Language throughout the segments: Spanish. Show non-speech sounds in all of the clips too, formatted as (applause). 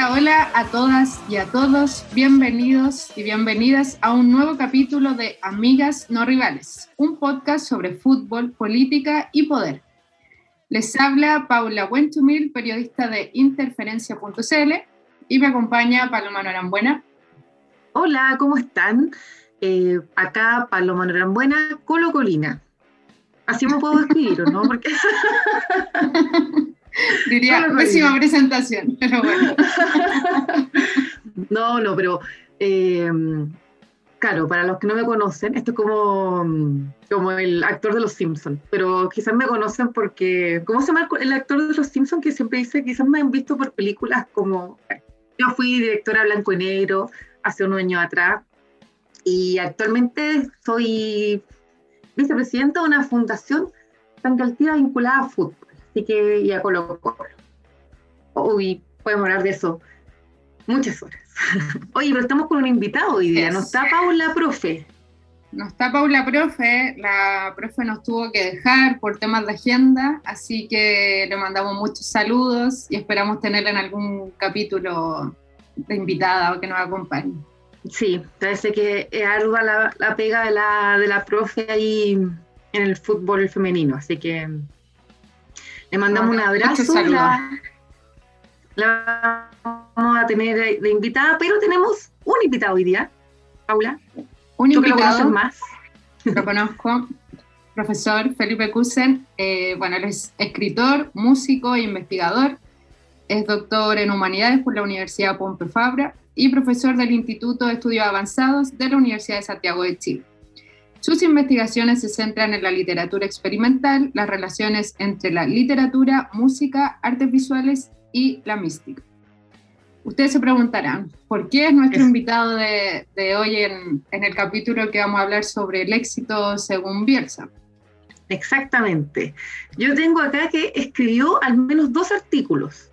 Hola, hola a todas y a todos. Bienvenidos y bienvenidas a un nuevo capítulo de Amigas No Rivales, un podcast sobre fútbol, política y poder. Les habla Paula Wentumil, periodista de interferencia.cl y me acompaña Paloma Norambuena. Hola, ¿cómo están? Eh, acá Paloma Norambuena, Colo Colina. Así me puedo describir, ¿no? Porque... (laughs) Diría, pésima presentación, pero bueno. (laughs) no, no, pero eh, claro, para los que no me conocen, esto es como, como el actor de Los Simpsons, pero quizás me conocen porque, ¿cómo se llama el actor de Los Simpsons que siempre dice, quizás me han visto por películas como, yo fui directora blanco y negro hace unos años atrás y actualmente soy vicepresidenta de una fundación tan vinculada a fútbol. Así que ya coloco. Uy, podemos hablar de eso muchas horas. (laughs) Oye, pero estamos con un invitado hoy día. No está Paula, profe. No está Paula, profe. La profe nos tuvo que dejar por temas de agenda, así que le mandamos muchos saludos y esperamos tenerla en algún capítulo de invitada o que nos acompañe. Sí, parece que es ardua la, la pega de la, de la profe ahí en el fútbol femenino, así que le mandamos un abrazo. La, vamos a tener de, invitada, pero tenemos un invitado hoy día, Paula. Un invitado más. Lo conozco, profesor Felipe Kusen. Eh, bueno, él es escritor, músico e investigador. Es doctor en humanidades por la Universidad Pompe Fabra y profesor del Instituto de Estudios Avanzados de la Universidad de Santiago de Chile. Sus investigaciones se centran en la literatura experimental, las relaciones entre la literatura, música, artes visuales y la mística. Ustedes se preguntarán, ¿por qué es nuestro invitado de, hoy en, en, el capítulo que vamos a hablar sobre el éxito según Bielsa? Exactamente. Yo tengo acá que escribió al menos dos artículos.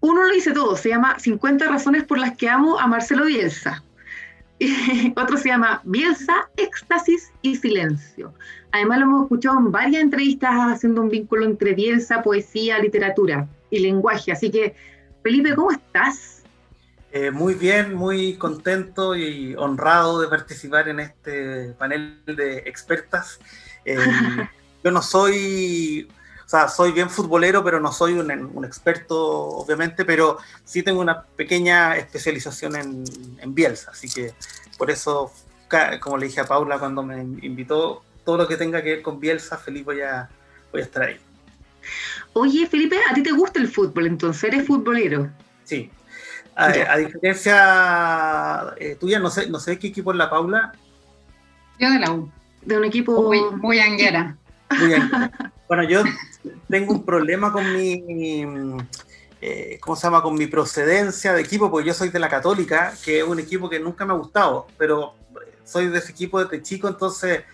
Uno lo dice todo, se llama 50 razones por las que amo a Marcelo Bielsa. (laughs) otro se llama Bielsa, Éxtasis y Silencio. Además lo hemos escuchado en varias entrevistas haciendo un vínculo entre Bielsa, poesía, literatura y lenguaje. Así que, Felipe, ¿cómo estás? Eh, muy bien, muy contento y honrado de participar en este panel de expertas. Eh, (laughs) yo no soy o sea, soy bien futbolero, pero no soy un, experto, obviamente, pero sí tengo una pequeña especialización en, en, Bielsa, así que por eso, como le dije a Paula cuando me invitó, todo lo que tenga que ver con Bielsa, feliz voy a, voy a estar ahí. Oye, Felipe, ¿a ti te gusta el fútbol entonces? ¿Eres futbolero? Sí. A, diferencia eh, tuya, no sé, no sé qué equipo es la Paula. Yo de la U. De un equipo... Muy, muy anguera. Muy anguera. (laughs) Bueno, yo tengo un problema con mi, eh, ¿cómo se llama? Con mi procedencia de equipo, porque yo soy de la Católica, que es un equipo que nunca me ha gustado, pero soy de ese equipo desde chico, entonces,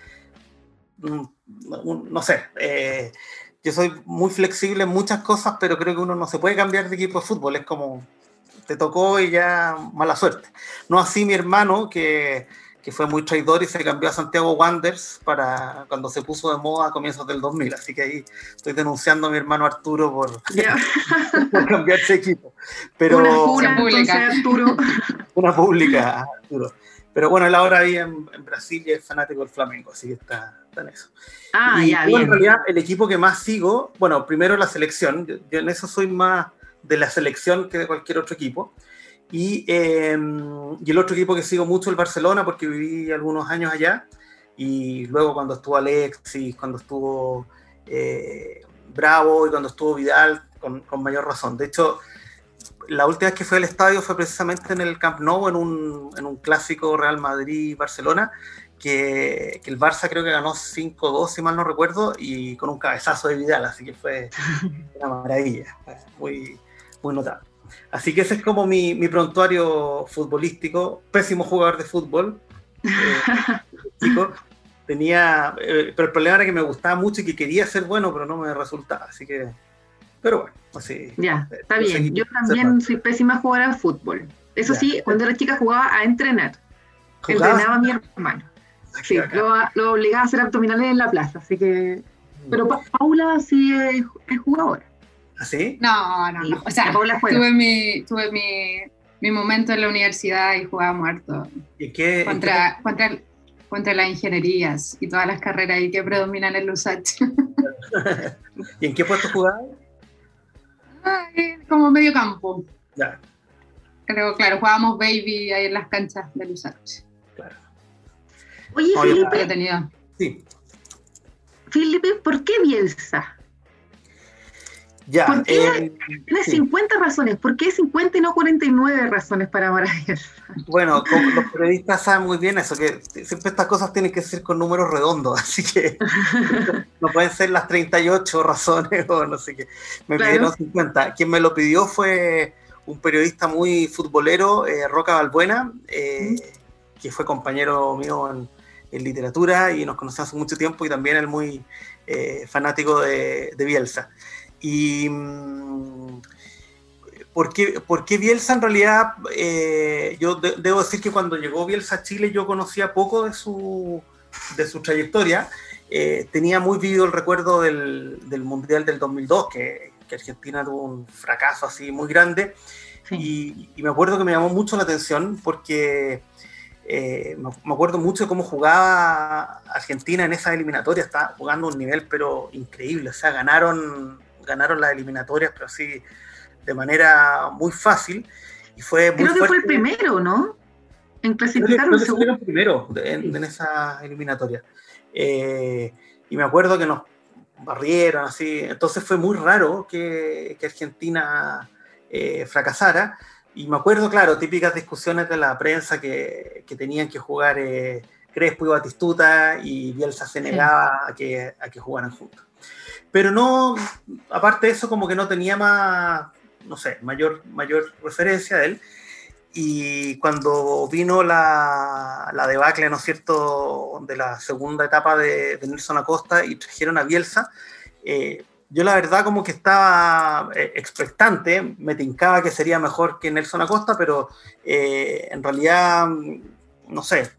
mm, no, sé, eh, yo soy muy flexible en muchas cosas, pero creo que uno no se puede cambiar de equipo de fútbol, es como, te tocó y ya mala suerte. No así mi hermano, que que fue muy traidor y se cambió a Santiago Wanderers para cuando se puso de moda a comienzos del 2000. Así que ahí estoy denunciando a mi hermano Arturo por, (laughs) cambiarse equipo. Pero, una, pública, Arturo. (laughs) Una pública, Arturo. Pero bueno, él ahora ahí en, Brasil y es fanático del Flamengo, así que está, en eso. Ah, ya, En realidad, el equipo que más sigo, bueno, primero la selección. yo en eso soy más de la selección que de cualquier otro equipo. Em, y, el otro equipo que sigo mucho, el Barcelona, porque viví algunos años allá. Y luego cuando estuvo Alexis, cuando estuvo eh, Bravo y cuando estuvo Vidal, con, mayor razón. De hecho, la última vez que fue al estadio fue precisamente en el Camp Nou, en un, en un clásico Real Madrid-Barcelona, que, que, el Barça creo que ganó 5-2, si mal no recuerdo, y con un cabezazo de Vidal, así que fue (laughs) una maravilla, muy, muy notable. Así que ese es como mi, mi prontuario futbolístico. Pésimo jugador de fútbol. (laughs) Eh, tenía, eh, pero el problema era que me gustaba mucho y que quería ser bueno, pero no me resultaba. Así que, pero bueno, así. Ya, está bien. Yo también soy pésima jugadora de fútbol. Eso sí, cuando era chica jugaba a entrenar. Entrenaba a mi hermano. Sí, lo, lo, obligaba a hacer abdominales en la plaza, así que. Pero Paula sí es, es jugadora. ¿Así? ¿Ah, no, no, no. O sea, tuve, mi, tuve mi, mi, momento en la universidad y jugaba muerto. ¿Y qué? Contra, contra, contra las ingenierías y todas las carreras ahí que predominan en USACH. (laughs) ¿Y en qué puesto jugabas? como medio campo. Ya. Pero claro, jugábamos baby ahí en las canchas de USACH. Claro. Oye, Felipe. Sí. Felipe, ¿por qué Bielsa? Ya, ¿Por qué eh, tiene 50 razones? ¿Por qué 50 y no 49 razones para amar a Bielsa? Bueno, los periodistas saben muy bien eso, que siempre estas cosas tienen que ser con números redondos, (laughs) así que (laughs) no pueden ser las 38 razones o no sé qué. Me pidieron 50. Quien me lo pidió fue un periodista muy futbolero, eh, Roca Balbuena, eh, que fue compañero mío en, literatura y nos conocemos hace mucho tiempo y también es muy eh, fanático de, Bielsa. Y mm, ¿por, qué, Bielsa en realidad? yo debo decir que cuando llegó Bielsa a Chile yo conocía poco de su, de su trayectoria. tenía muy vivido el recuerdo del, del Mundial del 2002, que, Argentina tuvo un fracaso así muy grande. Y, me acuerdo que me llamó mucho la atención porque eh, me, acuerdo mucho de cómo jugaba Argentina en esa eliminatoria. Estaba jugando un nivel pero increíble. O sea, ganaron, ganaron las eliminatorias, pero así de manera muy fácil. Y fue Creo que fue el primero, ¿no? En clasificar el primero en, esa eliminatoria. Eh, y me acuerdo que nos barrieron, así. Entonces fue muy raro que, Argentina eh, fracasara. Y me acuerdo, claro, típicas discusiones de la prensa que, tenían que jugar eh, Crespo y Batistuta y Bielsa se negaba a, que, a que jugaran juntos. Pero no, aparte de eso, como que no tenía más, no sé, mayor, mayor referencia a él. Y cuando vino la, la, debacle, ¿no es cierto?, de la segunda etapa de, Nelson Acosta y trajeron a Bielsa, eh, yo la verdad como que estaba eh, expectante, me tincaba que sería mejor que Nelson Acosta, pero eh, en realidad, no sé,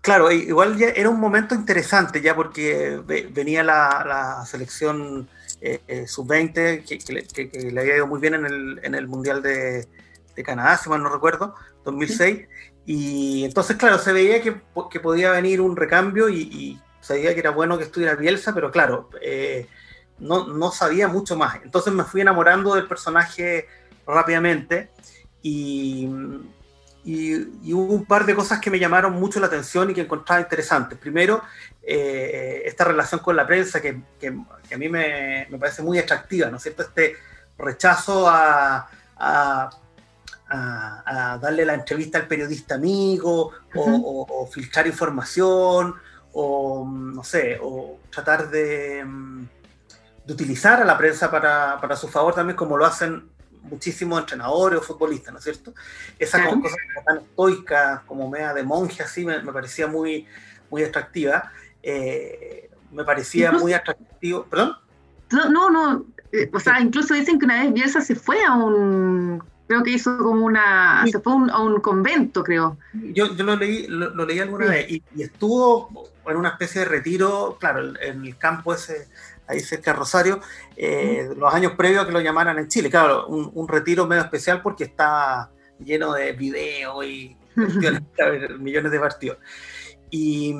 claro, igual ya era un momento interesante ya porque venía la, la selección eh, eh, sub-20, que, le había ido muy bien en el, en el Mundial de, de, Canadá, si mal no recuerdo, 2006. Y entonces, claro, se veía que, que podía venir un recambio y, sabía que era bueno que estuviera Bielsa, pero claro, eh, no, no, sabía mucho más. Entonces me fui enamorando del personaje rápidamente y y, hubo un par de cosas que me llamaron mucho la atención y que encontraba interesantes. Primero, eh, esta relación con la prensa que, que, a mí me, me, parece muy atractiva, ¿no es cierto? Este rechazo a, a, a, darle la entrevista al periodista amigo o, o, filtrar información o, no sé, o tratar de, de utilizar a la prensa para, para su favor también como lo hacen muchísimos entrenadores o futbolistas, ¿no es cierto? Esa cosa tan estoica, como media de monje, así, me, parecía muy, muy atractiva. Eh, me parecía muy atractivo. ¿Perdón? No, no, eh, o sea, incluso dicen que una vez Bielsa se fue a un, creo que hizo como una, se fue a un convento, creo. Yo, yo lo leí, lo, leí alguna vez y, estuvo en una especie de retiro, claro, en el campo ese ahí cerca de Rosario, eh, los años previos a que lo llamaran en Chile. Claro, un, retiro medio especial porque está lleno de videos y (laughs) millones de partidos. Y,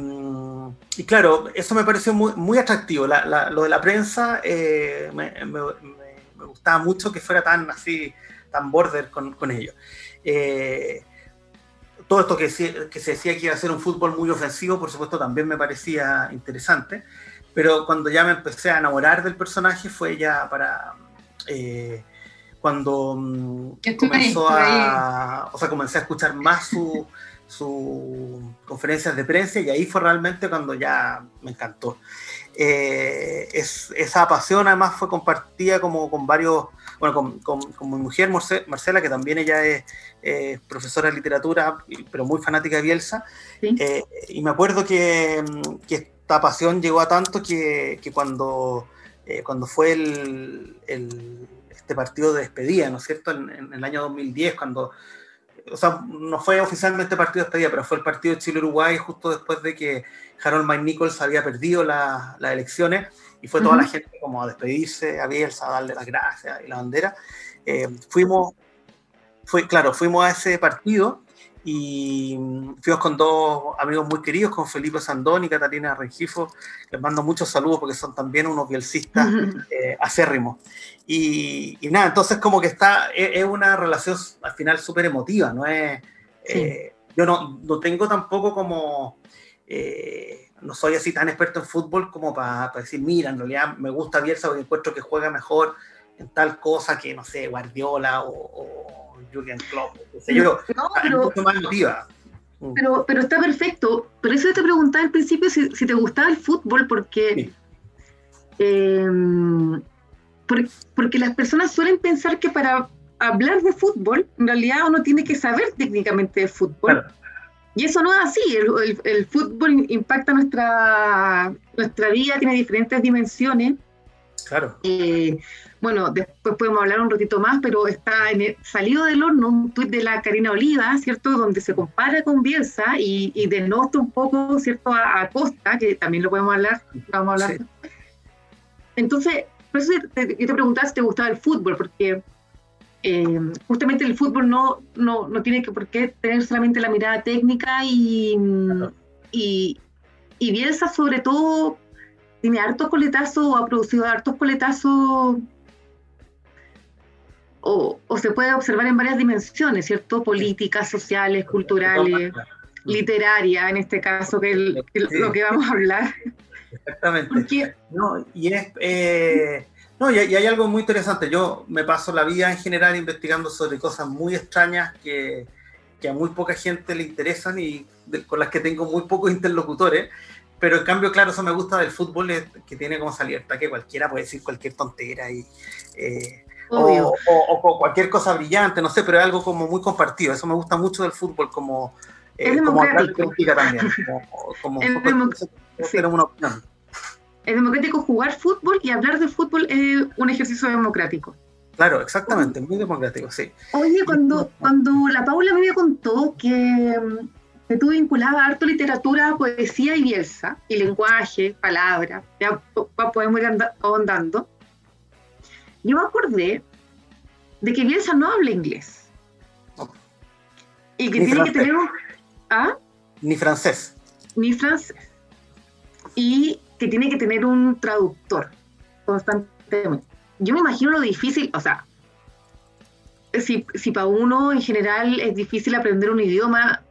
claro, eso me pareció muy, muy atractivo. lo de la prensa eh, me, gustaba mucho que fuera tan así, tan border con, con ellos. Eh, todo esto que, que, se decía que iba a ser un fútbol muy ofensivo, por supuesto, también me parecía interesante pero cuando ya me empecé a enamorar del personaje fue ya para eh, cuando mm, comenzó a, o sea, comencé a escuchar más sus su conferencias de prensa y ahí fue realmente cuando ya me encantó. Eh, es, esa pasión además fue compartida como con varios, bueno, con, con, mi mujer Marcela, que también ella es profesora de literatura, pero muy fanática de Bielsa, eh, y me acuerdo que, que esta pasión llegó a tanto que, que cuando, eh, cuando fue el, el, este partido de despedida, ¿no es cierto? En, el año 2010, cuando, o sea, no fue oficialmente partido de despedida, pero fue el partido de Chile-Uruguay justo después de que Harold Mike Nichols había perdido las elecciones y fue toda la gente como a despedirse a Bielsa, a darle las gracias y la bandera. Eh, fuimos, fue, claro, fuimos a ese partido y fuimos con dos amigos muy queridos, con Felipe Sandón y Catalina Rengifo. Les mando muchos saludos porque son también unos bielcistas (laughs) eh, acérrimos. Y, nada, entonces como que está, es, una relación al final súper emotiva, ¿no es? Eh, yo no, no, tengo tampoco como, eh, no soy así tan experto en fútbol como para, decir, mira, en realidad me gusta Bielsa porque encuentro que juega mejor en tal cosa que, no sé, Guardiola o, o Jürgen Klopp, yo, no, pero, mucho más emotiva. Pero, pero está perfecto. Por eso te preguntaba al principio si, te gustaba el fútbol, porque, em, porque las personas suelen pensar que para hablar de fútbol, en realidad uno tiene que saber técnicamente de fútbol. Y eso no es así, el, fútbol impacta nuestra, nuestra vida, tiene diferentes dimensiones. Claro. Eh, bueno, después podemos hablar un ratito más, pero está en salido del horno un tuit de la Karina Oliva, ¿cierto? Donde se compara con Bielsa y, y denota un poco, ¿cierto? A, Costa, que también lo podemos hablar, vamos a hablar. Entonces, por eso te, te preguntaba si te gustaba el fútbol, porque eh, justamente el fútbol no, no, no, tiene que por qué tener solamente la mirada técnica y, y, y Bielsa sobre todo tiene hartos coletazos o ha producido hartos coletazos o, o, se puede observar en varias dimensiones, ¿cierto? Políticas, sociales, culturales, literarias, en este caso, que es lo que vamos a hablar. Exactamente. no, y es, eh, no, y, hay algo muy interesante. Yo me paso la vida en general investigando sobre cosas muy extrañas que, que a muy poca gente le interesan y con las que tengo muy pocos interlocutores. Pero en cambio, claro, eso me gusta del fútbol, es que tiene como libertad que cualquiera puede decir cualquier tontera y, eh, o, o, cualquier cosa brillante, no sé, pero es algo como muy compartido. Eso me gusta mucho del fútbol, como, eh, es como también. (laughs) Como, como, es una opinión es democrático jugar fútbol y hablar de fútbol es un ejercicio democrático. Claro, exactamente, muy democrático, sí. Oye, cuando, cuando la Paula me contó que, que tú vinculabas harto literatura, poesía y bielsa, y lenguaje, palabras, ya podemos ir ahondando, yo me acordé de que Bielsa no habla inglés. Y que tiene que tener un... ¿Ah? Ni francés. Ni francés. Y que tiene que tener un traductor constantemente. Yo me imagino lo difícil, o sea, si, si para uno en general es difícil aprender un idioma,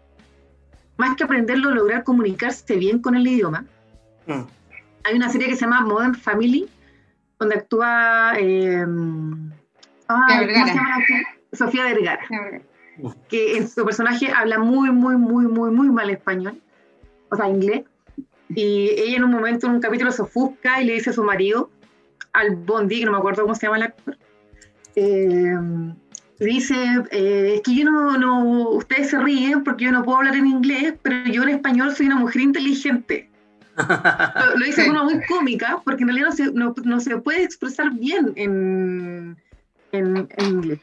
más que aprenderlo, lograr comunicarse bien con el idioma. Mm. Hay una serie que se llama Modern Family, donde actúa eh, Sofía Vergara, que en su personaje habla muy, muy, muy, muy, muy mal español, o sea, inglés. Y ella en un momento, en un capítulo, se ofusca y le dice a su marido, al Bondi, que no me acuerdo cómo se llama el actor, eh, dice, eh, es que yo no, no, ustedes se ríen porque yo no puedo hablar en inglés, pero yo en español soy una mujer inteligente. lo, dice de una muy cómica, porque en realidad no se, no, no se puede expresar bien en, en, inglés.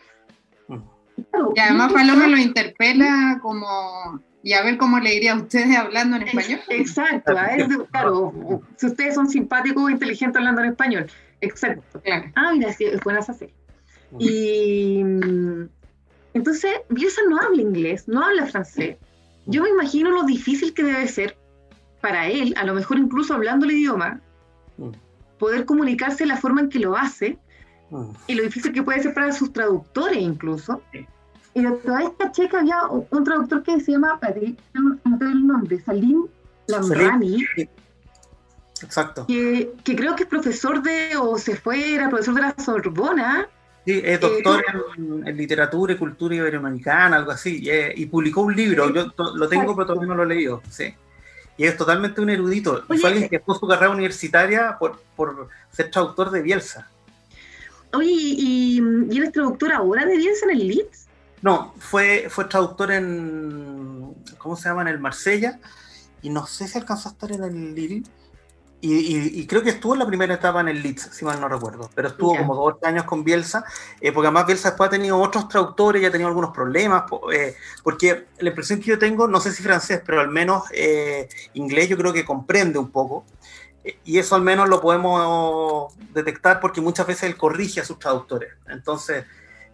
Y además Paloma lo interpela como y a ver cómo le diría a ustedes hablando en español. Exacto, claro, si ustedes son simpáticos e inteligentes hablando en español. Exacto, claro. Ah, mira, sí, es buena esa Y entonces, Bielsa no habla inglés, no habla francés. Yo me imagino lo difícil que debe ser para él, a lo mejor incluso hablando el idioma, mm. poder comunicarse de la forma en que lo hace mm. y lo difícil que puede ser para sus traductores incluso. Y toda esta checa había un traductor que se llama, no tengo el nombre, Salim Lamrani. Exacto. Que, que, creo que es profesor de, o se fue, era profesor de la Sorbona. Sí, es doctor en, literatura y cultura iberoamericana, algo así, y, publicó un libro, yo lo tengo pero todavía no lo he leído, sí. Y es totalmente un erudito. y fue alguien que dejó su carrera universitaria por, por ser traductor de Bielsa. Oye, ¿y, y, él es traductor ahora de Bielsa en el Leeds? No, fue, fue traductor en. ¿Cómo se llama? En el Marsella. Y no sé si alcanzó a estar en el Lille. Y, creo que estuvo en la primera etapa en el Leeds, si mal no recuerdo. Pero estuvo como dos años con Bielsa. Eh, porque además Bielsa después ha tenido otros traductores y ha tenido algunos problemas. Eh, porque la impresión que yo tengo, no sé si francés, pero al menos eh, inglés yo creo que comprende un poco. y eso al menos lo podemos detectar porque muchas veces él corrige a sus traductores. Entonces,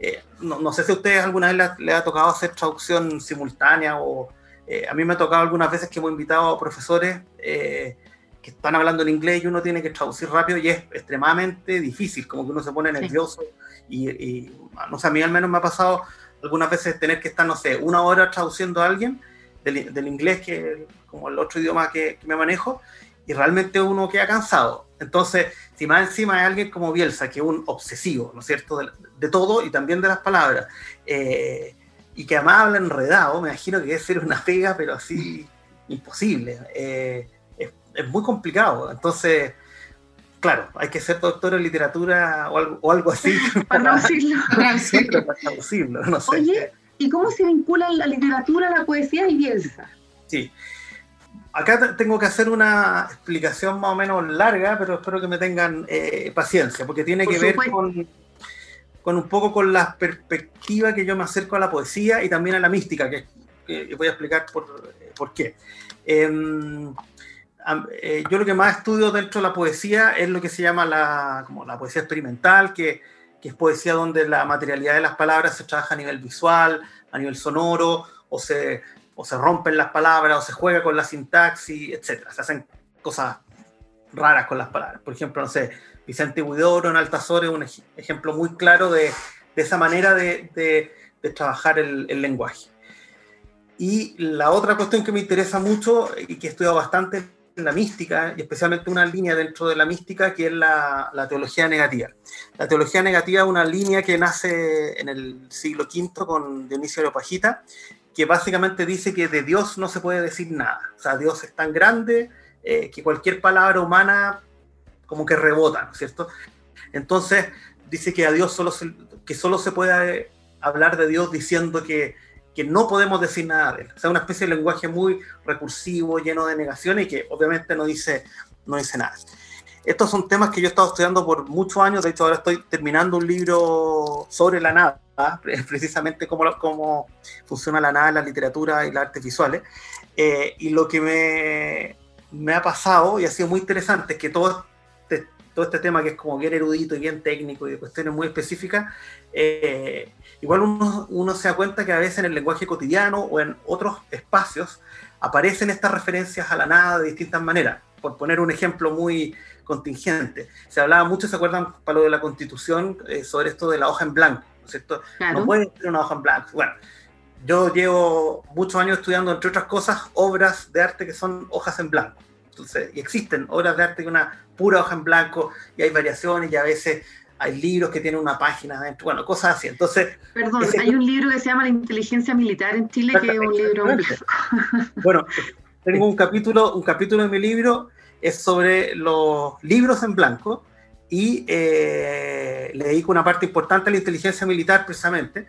eh, no, sé si a ustedes alguna vez le, ha tocado hacer traducción simultánea o eh, a mí me ha tocado algunas veces que hemos invitado a profesores eh, que están hablando en inglés y uno tiene que traducir rápido y es extremadamente difícil, como que uno se pone nervioso y, no sé, a mí al menos me ha pasado algunas veces tener que estar, no sé, una hora traduciendo a alguien del, inglés, que como el otro idioma que, me manejo, y realmente uno queda cansado. Entonces, si más encima hay alguien como Bielsa, que es un obsesivo, ¿no es cierto?, de, todo y también de las palabras, eh, y que además habla enredado, me imagino que debe ser una pega, pero así imposible. Eh, es, muy complicado. Entonces, claro, hay que ser doctor en literatura o algo, así. (laughs) para, traducirlo. (laughs) no sé. Oye, ¿y cómo se vincula la literatura, la poesía y Bielsa? Sí. Acá tengo que hacer una explicación más o menos larga, pero espero que me tengan eh, paciencia, porque tiene que ver con, con, un poco con la perspectiva que yo me acerco a la poesía y también a la mística, que, voy a explicar por, por qué. Em, eh, yo lo que más estudio dentro de la poesía es lo que se llama la, como la poesía experimental, que, que, es poesía donde la materialidad de las palabras se trabaja a nivel visual, a nivel sonoro, o se, o se rompen las palabras, o se juega con la sintaxis, etc. Se hacen cosas raras con las palabras. Por ejemplo, no sé, Vicente Huidoro en Altazor es un ejemplo muy claro de, de esa manera de, de, trabajar el, el lenguaje. Y la otra cuestión que me interesa mucho y que he estudiado bastante la mística, y especialmente una línea dentro de la mística que es la, la, teología negativa. La teología negativa una línea que nace en el siglo V con Dionisio Areopagita, que básicamente dice que de Dios no se puede decir nada. O sea, Dios es tan grande eh, que cualquier palabra humana como que rebota, ¿no es cierto? Entonces dice que a Dios solo que solo se puede hablar de Dios diciendo que que no podemos decir nada de él. O sea, una especie de lenguaje muy recursivo, lleno de negaciones y que obviamente no dice, no dice nada. Estos son temas que yo he estado estudiando por muchos años, de hecho ahora estoy terminando un libro sobre la nada, precisamente cómo, cómo funciona la nada en la literatura y las artes visuales. Eh, y lo que me, me, ha pasado, y ha sido muy interesante, es que todo este, todo este tema que es como bien erudito y bien técnico y de cuestiones muy específicas, eh, igual uno, uno, se da cuenta que a veces en el lenguaje cotidiano o en otros espacios aparecen estas referencias a la nada de distintas maneras. Por poner un ejemplo muy contingente, se hablaba mucho, ¿se acuerdan, para lo de la constitución, eh, sobre esto de la hoja en blanco? ¿no es cierto? No puede ser una hoja en blanco. Bueno, yo llevo muchos años estudiando, entre otras cosas, obras de arte que son hojas en blanco. Entonces, y existen obras de arte con una pura hoja en blanco y hay variaciones y a veces hay libros que tienen una página adentro, bueno, cosas así. Entonces, perdón, hay un libro que se llama La inteligencia militar en Chile que es un libro (laughs) Bueno, tengo un capítulo, un capítulo de mi libro es sobre los libros en blanco y eh, le dedico una parte importante a la inteligencia militar precisamente,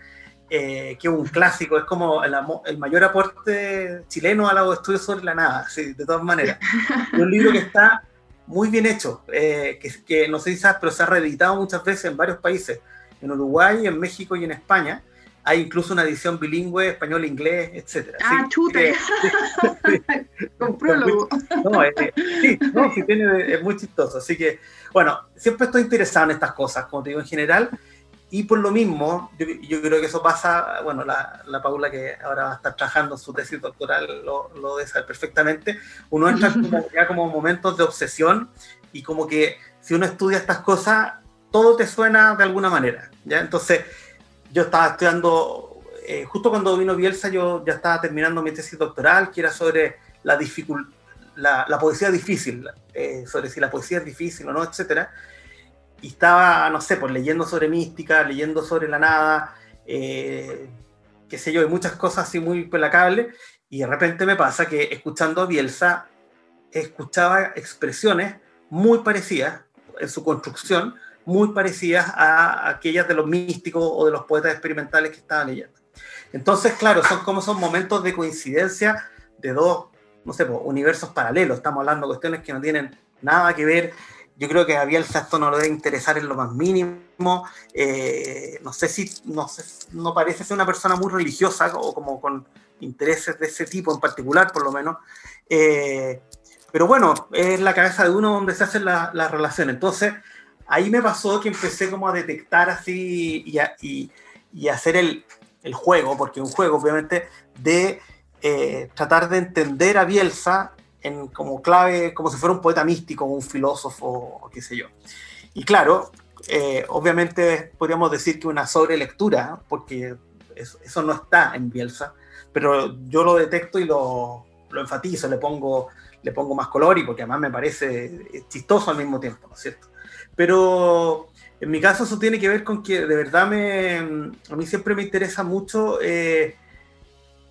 eh, que es un clásico, es como el, el, mayor aporte chileno a los estudios sobre la nada, sí, de todas maneras. (laughs) Es un libro que está muy bien hecho, eh, que, no sé si sabes, pero se ha reeditado muchas veces en varios países, en Uruguay, en México y en España. Hay incluso una edición bilingüe, español-inglés, etc. Ah, chute. (laughs) Con prólogo. No, es, sí, no, sí tiene, es muy chistoso. Así que, bueno, siempre estoy interesado en estas cosas, como te digo, en general. Y por lo mismo, yo, yo, creo que eso pasa, bueno, la, la, Paula que ahora va a estar trabajando su tesis doctoral lo, lo debe saber perfectamente, uno entra (laughs) ya como momentos de obsesión y como que si uno estudia estas cosas, todo te suena de alguna manera, ¿ya? Entonces, yo estaba estudiando, eh, justo cuando vino Bielsa, yo ya estaba terminando mi tesis doctoral, que era sobre la, la, la poesía difícil, eh, sobre si la poesía es difícil o no, etcétera y estaba, no sé, pues leyendo sobre mística, leyendo sobre la nada, eh, qué sé yo, y muchas cosas así muy pelacables, y de repente me pasa que escuchando a Bielsa, escuchaba expresiones muy parecidas en su construcción, muy parecidas a aquellas de los místicos o de los poetas experimentales que estaba leyendo. Entonces, claro, son como son momentos de coincidencia de dos, no sé, pues, universos paralelos. Estamos hablando de cuestiones que no tienen nada que ver yo creo que a Bielsa esto no le debe interesar en lo más mínimo. Eh, no sé si no, no parece ser una persona muy religiosa o como con intereses de ese tipo en particular, por lo menos. Eh, pero bueno, es la cabeza de uno donde se hacen las la relaciones. Entonces, ahí me pasó que empecé como a detectar así y, a, y, y hacer el, el, juego, porque un juego obviamente de eh, tratar de entender a Bielsa en, como clave, como si fuera un poeta místico, un filósofo, o qué sé yo. Y claro, eh, obviamente podríamos decir que una sobrelectura, porque eso, no está en Bielsa, pero yo lo detecto y lo, lo, enfatizo, le pongo, le pongo más color y porque además me parece chistoso al mismo tiempo, ¿no es cierto? Pero en mi caso eso tiene que ver con que de verdad me, a mí siempre me interesa mucho eh,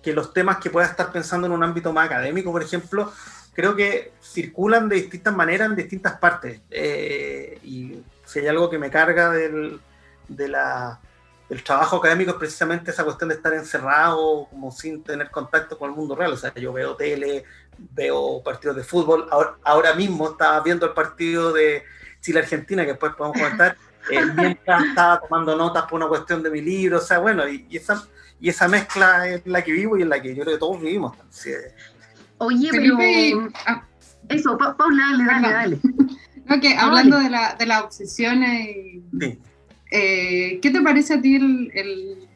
que los temas que pueda estar pensando en un ámbito más académico, por ejemplo, creo que circulan de distintas maneras en distintas partes. Eh, y si hay algo que me carga del, de la, del trabajo académico es precisamente esa cuestión de estar encerrado, como sin tener contacto con el mundo real. O sea, yo veo tele, veo partidos de fútbol. Ahora, ahora mismo estaba viendo el partido de Chile-Argentina, que después podemos comentar. (laughs) Eh, mientras estaba tomando notas por una cuestión de mi libro, o sea, bueno, y, y, esa, y esa mezcla es la que vivo y en la que yo creo que todos vivimos. Sí. Oye, pero... Ah. Eso, Paula, dale, dale, (laughs) dale. Hablando de la, de la obsesión, eh, sí. eh, ¿qué te parece a ti el, el,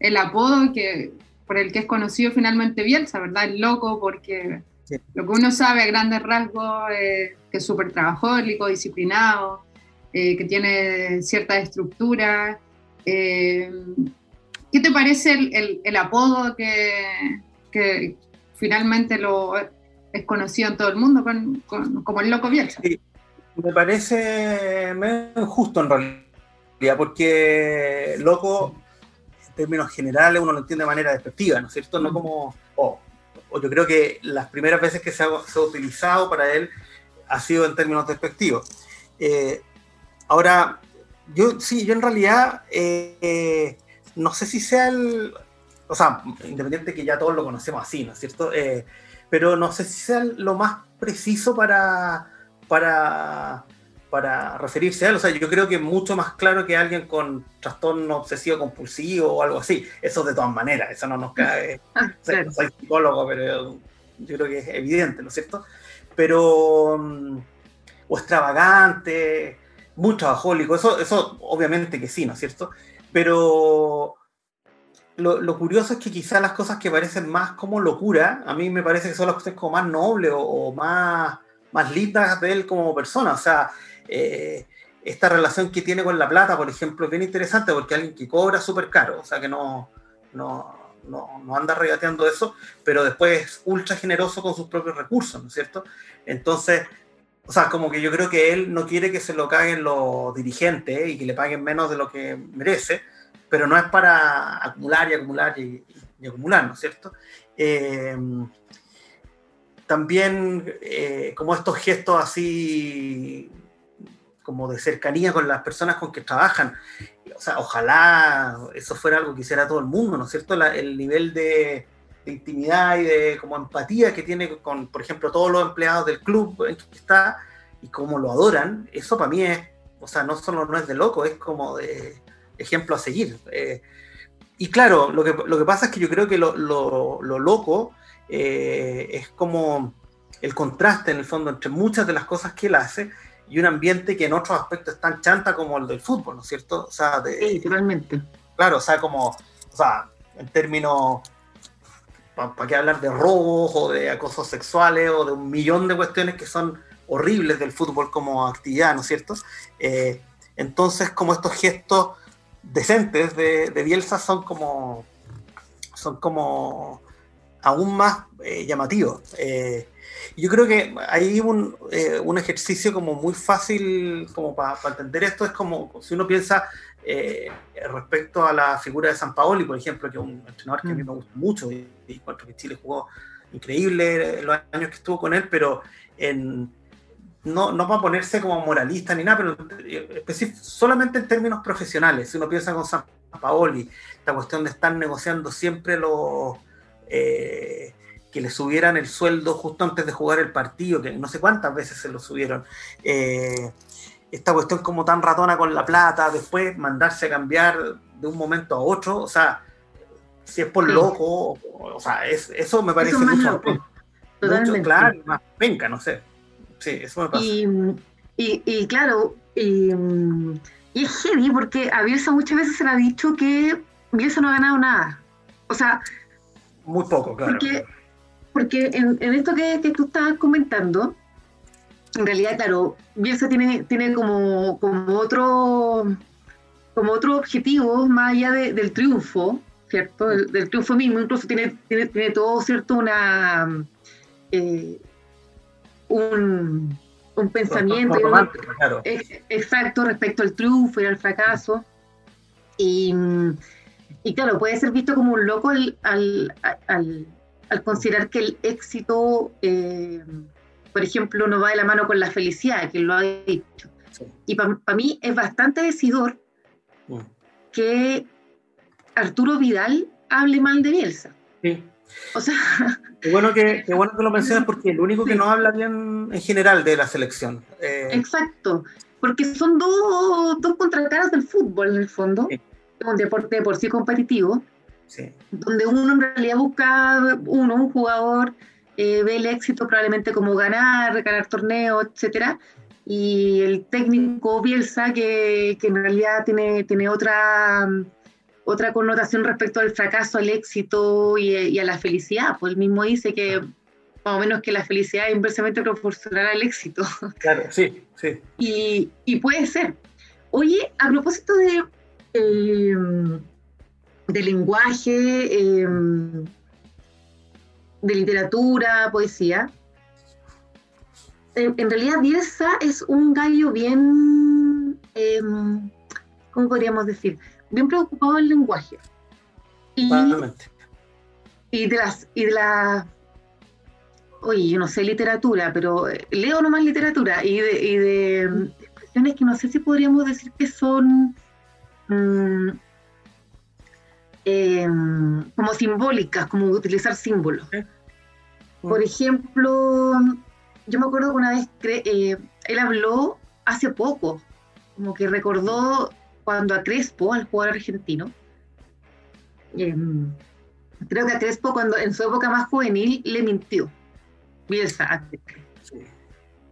el, apodo que, por el que es conocido finalmente Bielsa, verdad? El loco, porque sí. lo que uno sabe a grandes rasgos eh, que es súper trabajólico, disciplinado, eh, que tiene cierta estructura. Eh, ¿Qué te parece el, el, el apodo que, que, finalmente lo es conocido en todo el mundo con, con, como el loco Bielsa? Sí. Me parece medio injusto en realidad, porque loco, en términos generales, uno lo entiende de manera despectiva, ¿no es cierto? No como, oh, o yo creo que las primeras veces que se ha, se ha, utilizado para él ha sido en términos despectivos. Eh, ahora, yo sí, yo en realidad eh, no sé si sea el, o sea, independiente que ya todos lo conocemos así, ¿no es cierto? Eh, pero no sé si sea lo más preciso para para, para referirse a él. O sea, yo creo que es mucho más claro que alguien con trastorno obsesivo compulsivo o algo así. Eso de todas maneras, eso no nos cae. (laughs) Ah, o sea, no soy psicólogo, pero yo creo que es evidente, ¿no es cierto? Pero. mm, O extravagante, muy trabajólico, eso, eso obviamente que sí, ¿no es cierto? Pero. Lo, curioso es que quizás las cosas que parecen más como locura, a mí me parece que son las cosas como más nobles o, más más lindas de él como persona. O sea, eh, esta relación que tiene con la plata, por ejemplo, es bien interesante porque alguien que cobra súper caro, o sea, que no, no, no, no, anda regateando eso, pero después es ultra generoso con sus propios recursos, ¿no es cierto? Entonces, o sea, como que yo creo que él no quiere que se lo caguen los dirigentes y que le paguen menos de lo que merece, pero no es para acumular y acumular y, y acumular, ¿no es cierto? Eh, también eh, como estos gestos así como de cercanía con las personas con que trabajan. O sea, ojalá eso fuera algo que hiciera todo el mundo, ¿no es cierto? El nivel de, de, intimidad y de como empatía que tiene con, por ejemplo, todos los empleados del club en que está y cómo lo adoran, eso para mí es, o sea, no solo no es de loco, es como de ejemplo a seguir. Eh, y claro, lo que, lo que pasa es que yo creo que lo, lo, lo loco eh, es como el contraste en el fondo entre muchas de las cosas que él hace y un ambiente que en otros aspectos es tan chanta como el del fútbol, ¿no es cierto? O sea, de, sí, totalmente. Claro, o sea, como, o sea, en términos, ¿para pa qué hablar de robos o de acosos sexuales o de un millón de cuestiones que son horribles del fútbol como actividad, ¿no es cierto? Eh, entonces, como estos gestos decentes de, de Bielsa son como, son como aún más eh, llamativo. Eh, yo creo que hay un, eh, un, ejercicio como muy fácil como para pa entender esto, es como si uno piensa eh, respecto a la figura de San Paoli, por ejemplo, que es un entrenador que a mí me gusta mucho y, y encuentro que Chile jugó increíble los años que estuvo con él, pero en, no, no va a ponerse como moralista ni nada, pero solamente en términos profesionales. Si uno piensa con San Paoli, la cuestión de estar negociando siempre los eh, que le subieran el sueldo justo antes de jugar el partido, que no sé cuántas veces se lo subieron. Eh, esta cuestión como tan ratona con la plata, después mandarse a cambiar de un momento a otro, o sea, si es por sí. loco, o, sea, es, eso me parece eso mucho, loco. mucho, claro, más penca, no sé. Sí, eso me pasa. Y, claro, y, es heavy porque a Bielsa muchas veces se le ha dicho que Bielsa no ha ganado nada. O sea... Muy poco, claro. Porque, porque en, esto que, que, tú estabas comentando, en realidad, claro, Bielsa tiene, tiene como, como otro como otro objetivo más allá del triunfo, ¿cierto? Del, triunfo mismo, incluso tiene, tiene, tiene todo, ¿cierto? Una, eh, un, un, pensamiento. exacto, respecto al triunfo y al fracaso. Y, y, claro, puede ser visto como un loco al, al, al, considerar que el éxito, eh, por ejemplo, no va de la mano con la felicidad, que lo ha dicho. Y para mí es bastante decidor mm. que Arturo Vidal hable mal de Bielsa. Sí. O sea. (laughs) Qué bueno que, bueno que lo mencionas porque el único que no habla bien en general de la selección. Eh, Exacto, porque son dos, dos contracaras del fútbol en el fondo, un deporte por sí competitivo, donde uno en realidad busca, uno, un jugador, eh, ve el éxito probablemente como ganar, ganar torneos, etcétera, y el técnico Bielsa que, que en realidad tiene, tiene otra otra connotación respecto al fracaso, al éxito y, a la felicidad. Pues él mismo dice que más o menos que la felicidad es inversamente proporcional al éxito. (laughs) Claro, sí, sí. Y, puede ser. Oye, a propósito de, eh, de lenguaje, eh, de literatura, poesía, en, realidad Bielsa es un gallo bien, eh, ¿cómo podríamos decir? Bien preocupado del lenguaje. Y, y de las, y de la, oye, yo no sé literatura, pero eh, leo nomás literatura y de, y de expresiones que no sé si podríamos decir que son mm, em, como simbólicas, como utilizar símbolos. Por ejemplo, yo me acuerdo que una vez eh, él habló hace poco, como que recordó cuando a Crespo, al jugador argentino, em, creo que a Crespo cuando en su época más juvenil le mintió. Bielsa.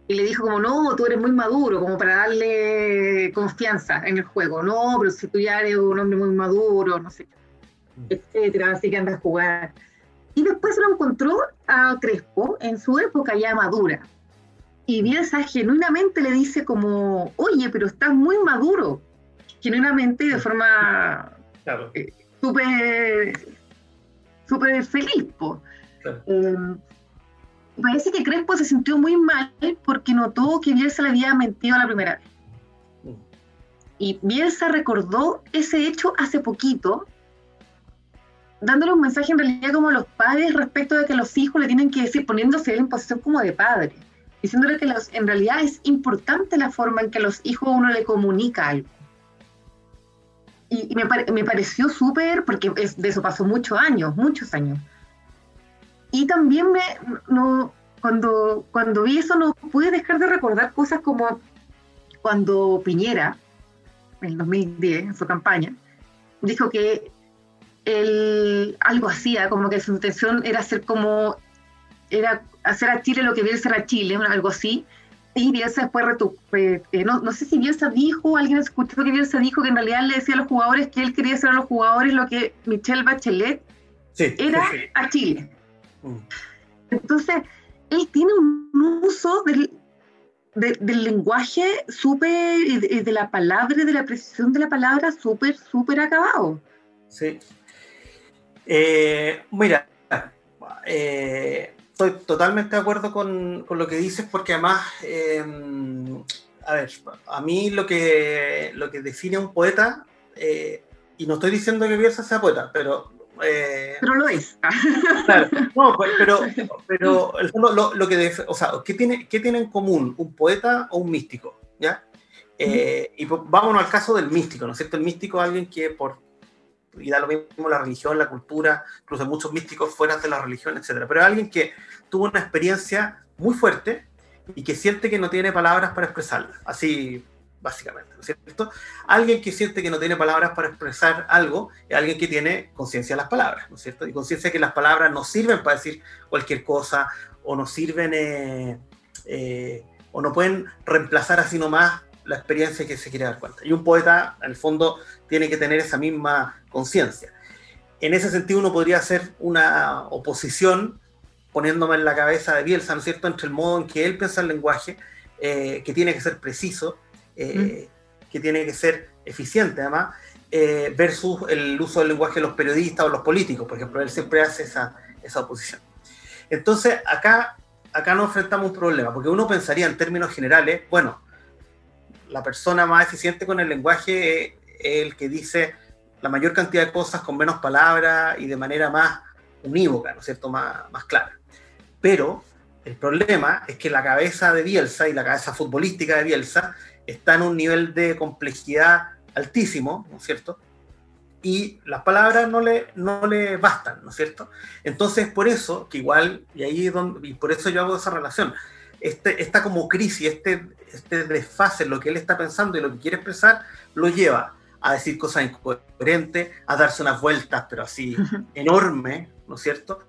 Y le dijo como, no, tú eres muy maduro, como para darle confianza en el juego. No, pero si tú ya eres un hombre muy maduro, no sé, mm. etcétera, así que andas a jugar. Y después lo encontró a Crespo en su época ya madura. Y Bielsa genuinamente le dice como, oye, pero estás muy maduro genuinamente de forma eh, súper feliz. Eh, parece que Crespo se sintió muy mal porque notó que Bielsa le había mentido la primera vez. Mm. Y Bielsa recordó ese hecho hace poquito, dándole un mensaje en realidad como a los padres respecto de que los hijos le tienen que decir, poniéndose él en posición como de padre, diciéndole que los, en realidad es importante la forma en que los hijos uno le comunica algo y, me, pareció súper, porque de eso pasó muchos años, muchos años. Y también me, no, cuando, cuando vi eso no pude dejar de recordar cosas como cuando Piñera, en el 2010, en su campaña, dijo que él algo hacía, como que su intención era hacer como, era hacer a Chile lo que debe ser a Chile, algo así, y Bielsa después eh, no, no, sé si Bielsa dijo, alguien escuchó que Bielsa dijo que en realidad le decía a los jugadores que él quería hacer a los jugadores lo que Michelle Bachelet era a Chile. Mm. Entonces, él tiene un uso del, del lenguaje súper, y de, la palabra, y de la precisión de la palabra súper, súper acabado. Sí. Eh, mira, eh, estoy totalmente de acuerdo con, con lo que dices, porque además, em, a ver, a mí lo que, lo que define a un poeta, eh, y no estoy diciendo que Bielsa sea poeta, pero... Eh, pero lo es. (laughs) Claro, no, pues, pero, pero lo, lo, que, o sea, ¿qué tiene, ¿qué tiene en común un poeta o un místico? ¿Ya? Eh, y pues, vámonos al caso del místico, ¿no es cierto? El místico es alguien que por y da lo mismo la religión, la cultura, incluso muchos místicos fuera de la religión, etc. Pero alguien que tuvo una experiencia muy fuerte y que siente que no tiene palabras para expresarla, así básicamente, ¿no es cierto? Alguien que siente que no tiene palabras para expresar algo es alguien que tiene conciencia de las palabras, ¿no es cierto? Y conciencia que las palabras no sirven para decir cualquier cosa o no sirven... Eh, eh, o no pueden reemplazar así nomás la experiencia que se quiere dar cuenta. Y un poeta, en el fondo, tiene que tener esa misma conciencia. En ese sentido, uno podría hacer una oposición, poniéndome en la cabeza de Bielsa, ¿no es cierto?, entre el modo en que él piensa el lenguaje, eh, que tiene que ser preciso, eh, que tiene que ser eficiente, además, eh, versus el uso del lenguaje de los periodistas o los políticos, por ejemplo, él siempre hace esa, esa oposición. Entonces, acá, acá nos enfrentamos a un problema, porque uno pensaría en términos generales, bueno, la persona más eficiente con el lenguaje el que dice la mayor cantidad de cosas con menos palabras y de manera más unívoca, ¿no es cierto?, más, más clara. Pero el problema es que la cabeza de Bielsa y la cabeza futbolística de Bielsa está en un nivel de complejidad altísimo, ¿no es cierto? Y las palabras no le, no le bastan, ¿no es cierto? Entonces, por eso, que igual, y ahí es donde, y por eso yo hago esa relación, este, esta como crisis, este, este desfase, lo que él está pensando y lo que quiere expresar, lo lleva a decir cosas incoherentes, a darse unas vueltas, pero así (laughs) enorme, ¿no es cierto?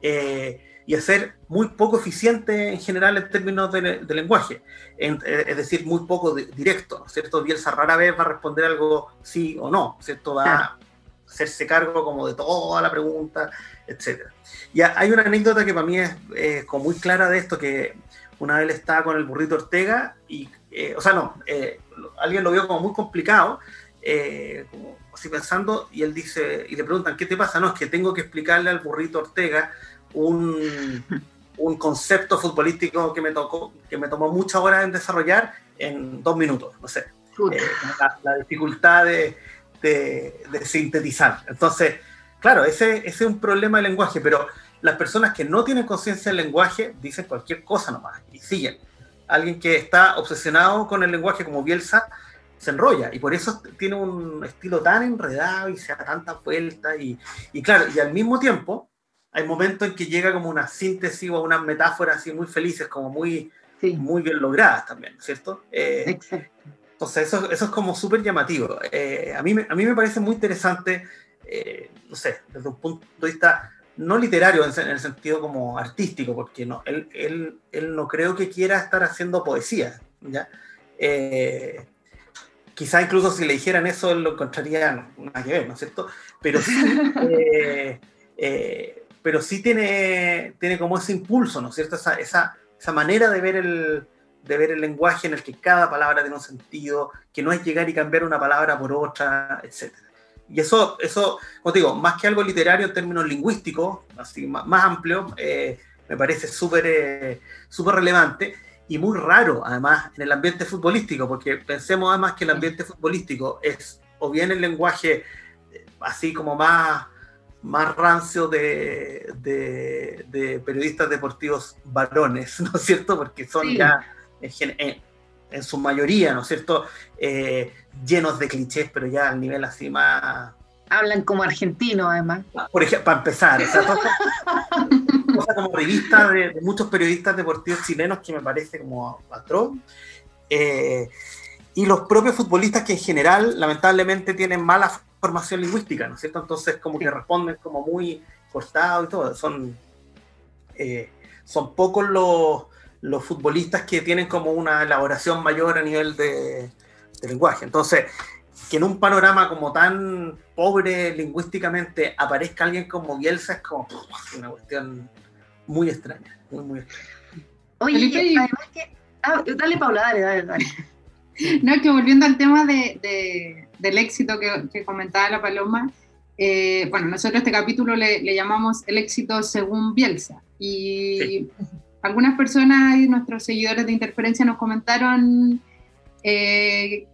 Eh, y a ser muy poco eficiente en general en términos de, lenguaje, eh, es decir, muy poco directo, ¿no es cierto? Bielsa rara vez va a responder algo sí o no, ¿cierto? Va a hacerse cargo como de toda la pregunta, etc. Y hay una anécdota que para mí es como muy clara de esto, que una vez estaba con el burrito Ortega y, eh, o sea, no, eh, alguien lo vio como muy complicado, eh, como así pensando, y él dice, y le preguntan, ¿qué te pasa? No, es que tengo que explicarle al burrito Ortega un, (laughs) un concepto futbolístico que me, tocó, que me tomó muchas horas en desarrollar en dos minutos, no sé. La, dificultad de, de, de, sintetizar. Entonces, claro, ese, ese es un problema de lenguaje, pero las personas que no tienen conciencia del lenguaje dicen cualquier cosa nomás y siguen. Alguien que está obsesionado con el lenguaje como Bielsa se enrolla y por eso tiene un estilo tan enredado y se da tantas vueltas y, y, claro, y al mismo tiempo hay momentos en que llega como una síntesis o unas metáforas así muy felices, como muy, muy bien logradas también, ¿cierto? Eh, Exacto. Entonces eso, eso es como súper llamativo. Eh, a, mí, a mí me parece muy interesante, eh, no sé, desde un punto de vista no literario en, el sentido como artístico, porque no, él, él, él, no creo que quiera estar haciendo poesía, ¿ya? Eh, quizá incluso si le dijeran eso, lo encontraría nada que ver, ¿no es cierto? Pero sí, (laughs) eh, eh, pero sí tiene, tiene como ese impulso, ¿no es cierto? Esa, esa, esa manera de ver, el, de ver el lenguaje en el que cada palabra tiene un sentido, que no es llegar y cambiar una palabra por otra, etcétera. Y eso, eso, como te digo, más que algo literario en términos lingüísticos, así más, más amplio, eh, me parece súper eh, súper relevante y muy raro, además, en el ambiente futbolístico, porque pensemos además que el ambiente futbolístico es o bien el lenguaje eh, así como más, más rancio de, de, periodistas deportivos varones, (laughs) ¿no es cierto? Porque son ya en, en, su mayoría, ¿no es cierto? Eh, llenos de clichés, pero ya al nivel así más... Hablan como argentino, además. Por ejemplo, para empezar, (laughs) cosa, como revista de, muchos periodistas deportivos chilenos que me parece como patrón. Eh, y los propios futbolistas que en general, lamentablemente, tienen mala formación lingüística, ¿no es cierto? Entonces, como que responden como muy cortados y todo. Son, eh, son pocos los, los futbolistas que tienen como una elaboración mayor a nivel de, lenguaje. Entonces, que en un panorama como tan pobre lingüísticamente aparezca alguien como Bielsa es como una cuestión muy extraña, muy, muy extraña. Oye, además que... Ah, dale, Paula, dale, dale, dale. (laughs) No, que volviendo al tema de, del éxito que, comentaba la Paloma, eh, bueno, nosotros este capítulo le, le, llamamos el éxito según Bielsa. Y algunas personas y nuestros seguidores de Interferencia nos comentaron eh,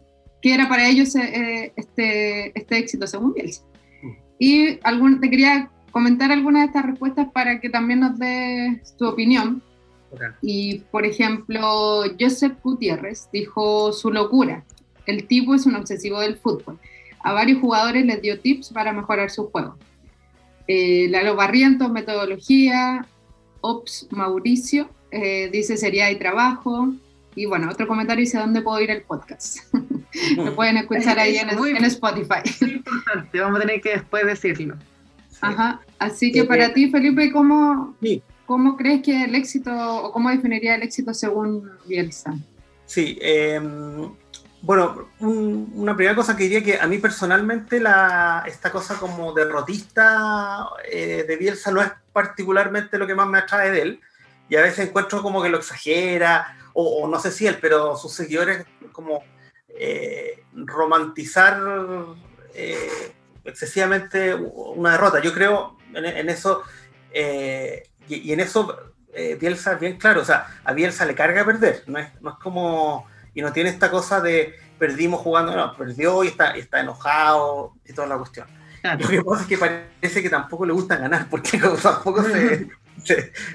qué era para ellos eh, este, este éxito según Bielsa. Mm. Y algún, te quería comentar algunas de estas respuestas para que también nos des tu opinión. Y, por ejemplo, Joseph Gutiérrez dijo su locura. El tipo es un obsesivo del fútbol. A varios jugadores les dio tips para mejorar su juego. Eh, Lalo Barrientos, metodología. Ops Mauricio eh, dice sería y trabajo. Y bueno, otro comentario dice dónde puedo ir el podcast. (laughs) Lo pueden escuchar ahí en, en, Spotify. (laughs) importante, vamos a tener que después decirlo. Ajá, así que para ti, Felipe, ¿cómo, ¿cómo crees que el éxito o cómo definiría el éxito según Bielsa? Sí, em, bueno, una primera cosa que diría que a mí personalmente la, esta cosa como derrotista eh, de Bielsa no es particularmente lo que más me atrae de él y a veces encuentro como que lo exagera o, no sé si él, pero sus seguidores como eh, romantizar eh, excesivamente una derrota. Yo creo en, eso y, en eso Bielsa es bien claro, o sea, a Bielsa le carga perder, no es, no es como y no tiene esta cosa de perdimos jugando, no, perdió y está, está enojado y toda la cuestión. Lo que pasa es que parece que tampoco le gusta ganar, porque (laughs) tampoco se, (laughs)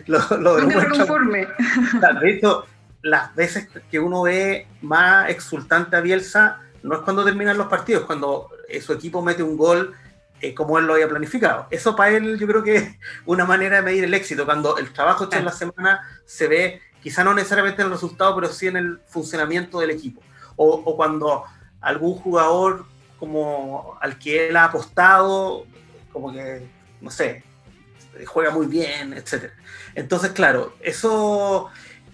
lo, lo conforme. De hecho, las veces que uno ve más exultante a Bielsa no es cuando terminan los partidos, cuando eh, su equipo mete un gol eh, como él lo había planificado. Eso para él yo creo que es (laughs) una manera de medir el éxito, cuando el trabajo hecho en la semana se ve quizá no necesariamente en el resultado, pero sí en el funcionamiento del equipo. O, cuando algún jugador como al que él ha apostado, como que, no sé, juega muy bien, etc. Entonces, claro, eso,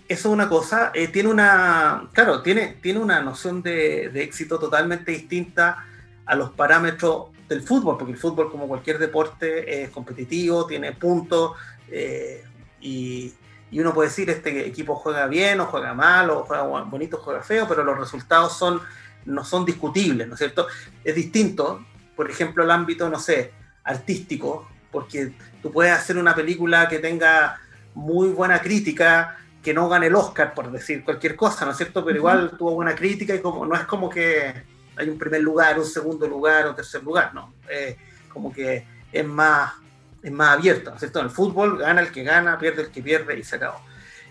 eso es una cosa, eh, tiene una, claro, tiene, tiene una noción de, éxito totalmente distinta a los parámetros del fútbol, porque el fútbol, como cualquier deporte, es competitivo, tiene puntos eh, y, y uno puede decir este equipo juega bien o juega mal o juega bonito o juega feo, pero los resultados son, no son discutibles, ¿no es cierto? Es distinto, por ejemplo, el ámbito, no sé, artístico, porque tú puedes hacer una película que tenga muy buena crítica, que no gane el Oscar, por decir cualquier cosa, ¿no es cierto? Pero igual tuvo buena crítica y como no es como que hay un primer lugar, un segundo lugar o tercer lugar, no. como que es más es más abierta, ¿no es cierto? En el fútbol gana el que gana, pierde el que pierde y se acabó.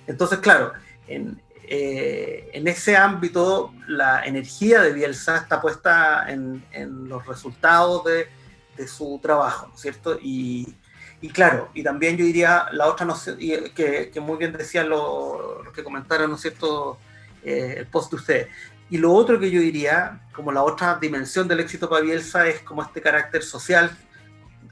Entonces, claro, en, eh, en ese ámbito la energía de Bielsa está puesta en, en los resultados de, su trabajo, ¿no es cierto? Y, y, claro, y también yo diría la otra, no sé, que, que, muy bien decían los, que comentaron, ¿no es cierto?, eh, el post de ustedes. Y lo otro que yo diría, como la otra dimensión del éxito para Bielsa, es como este carácter social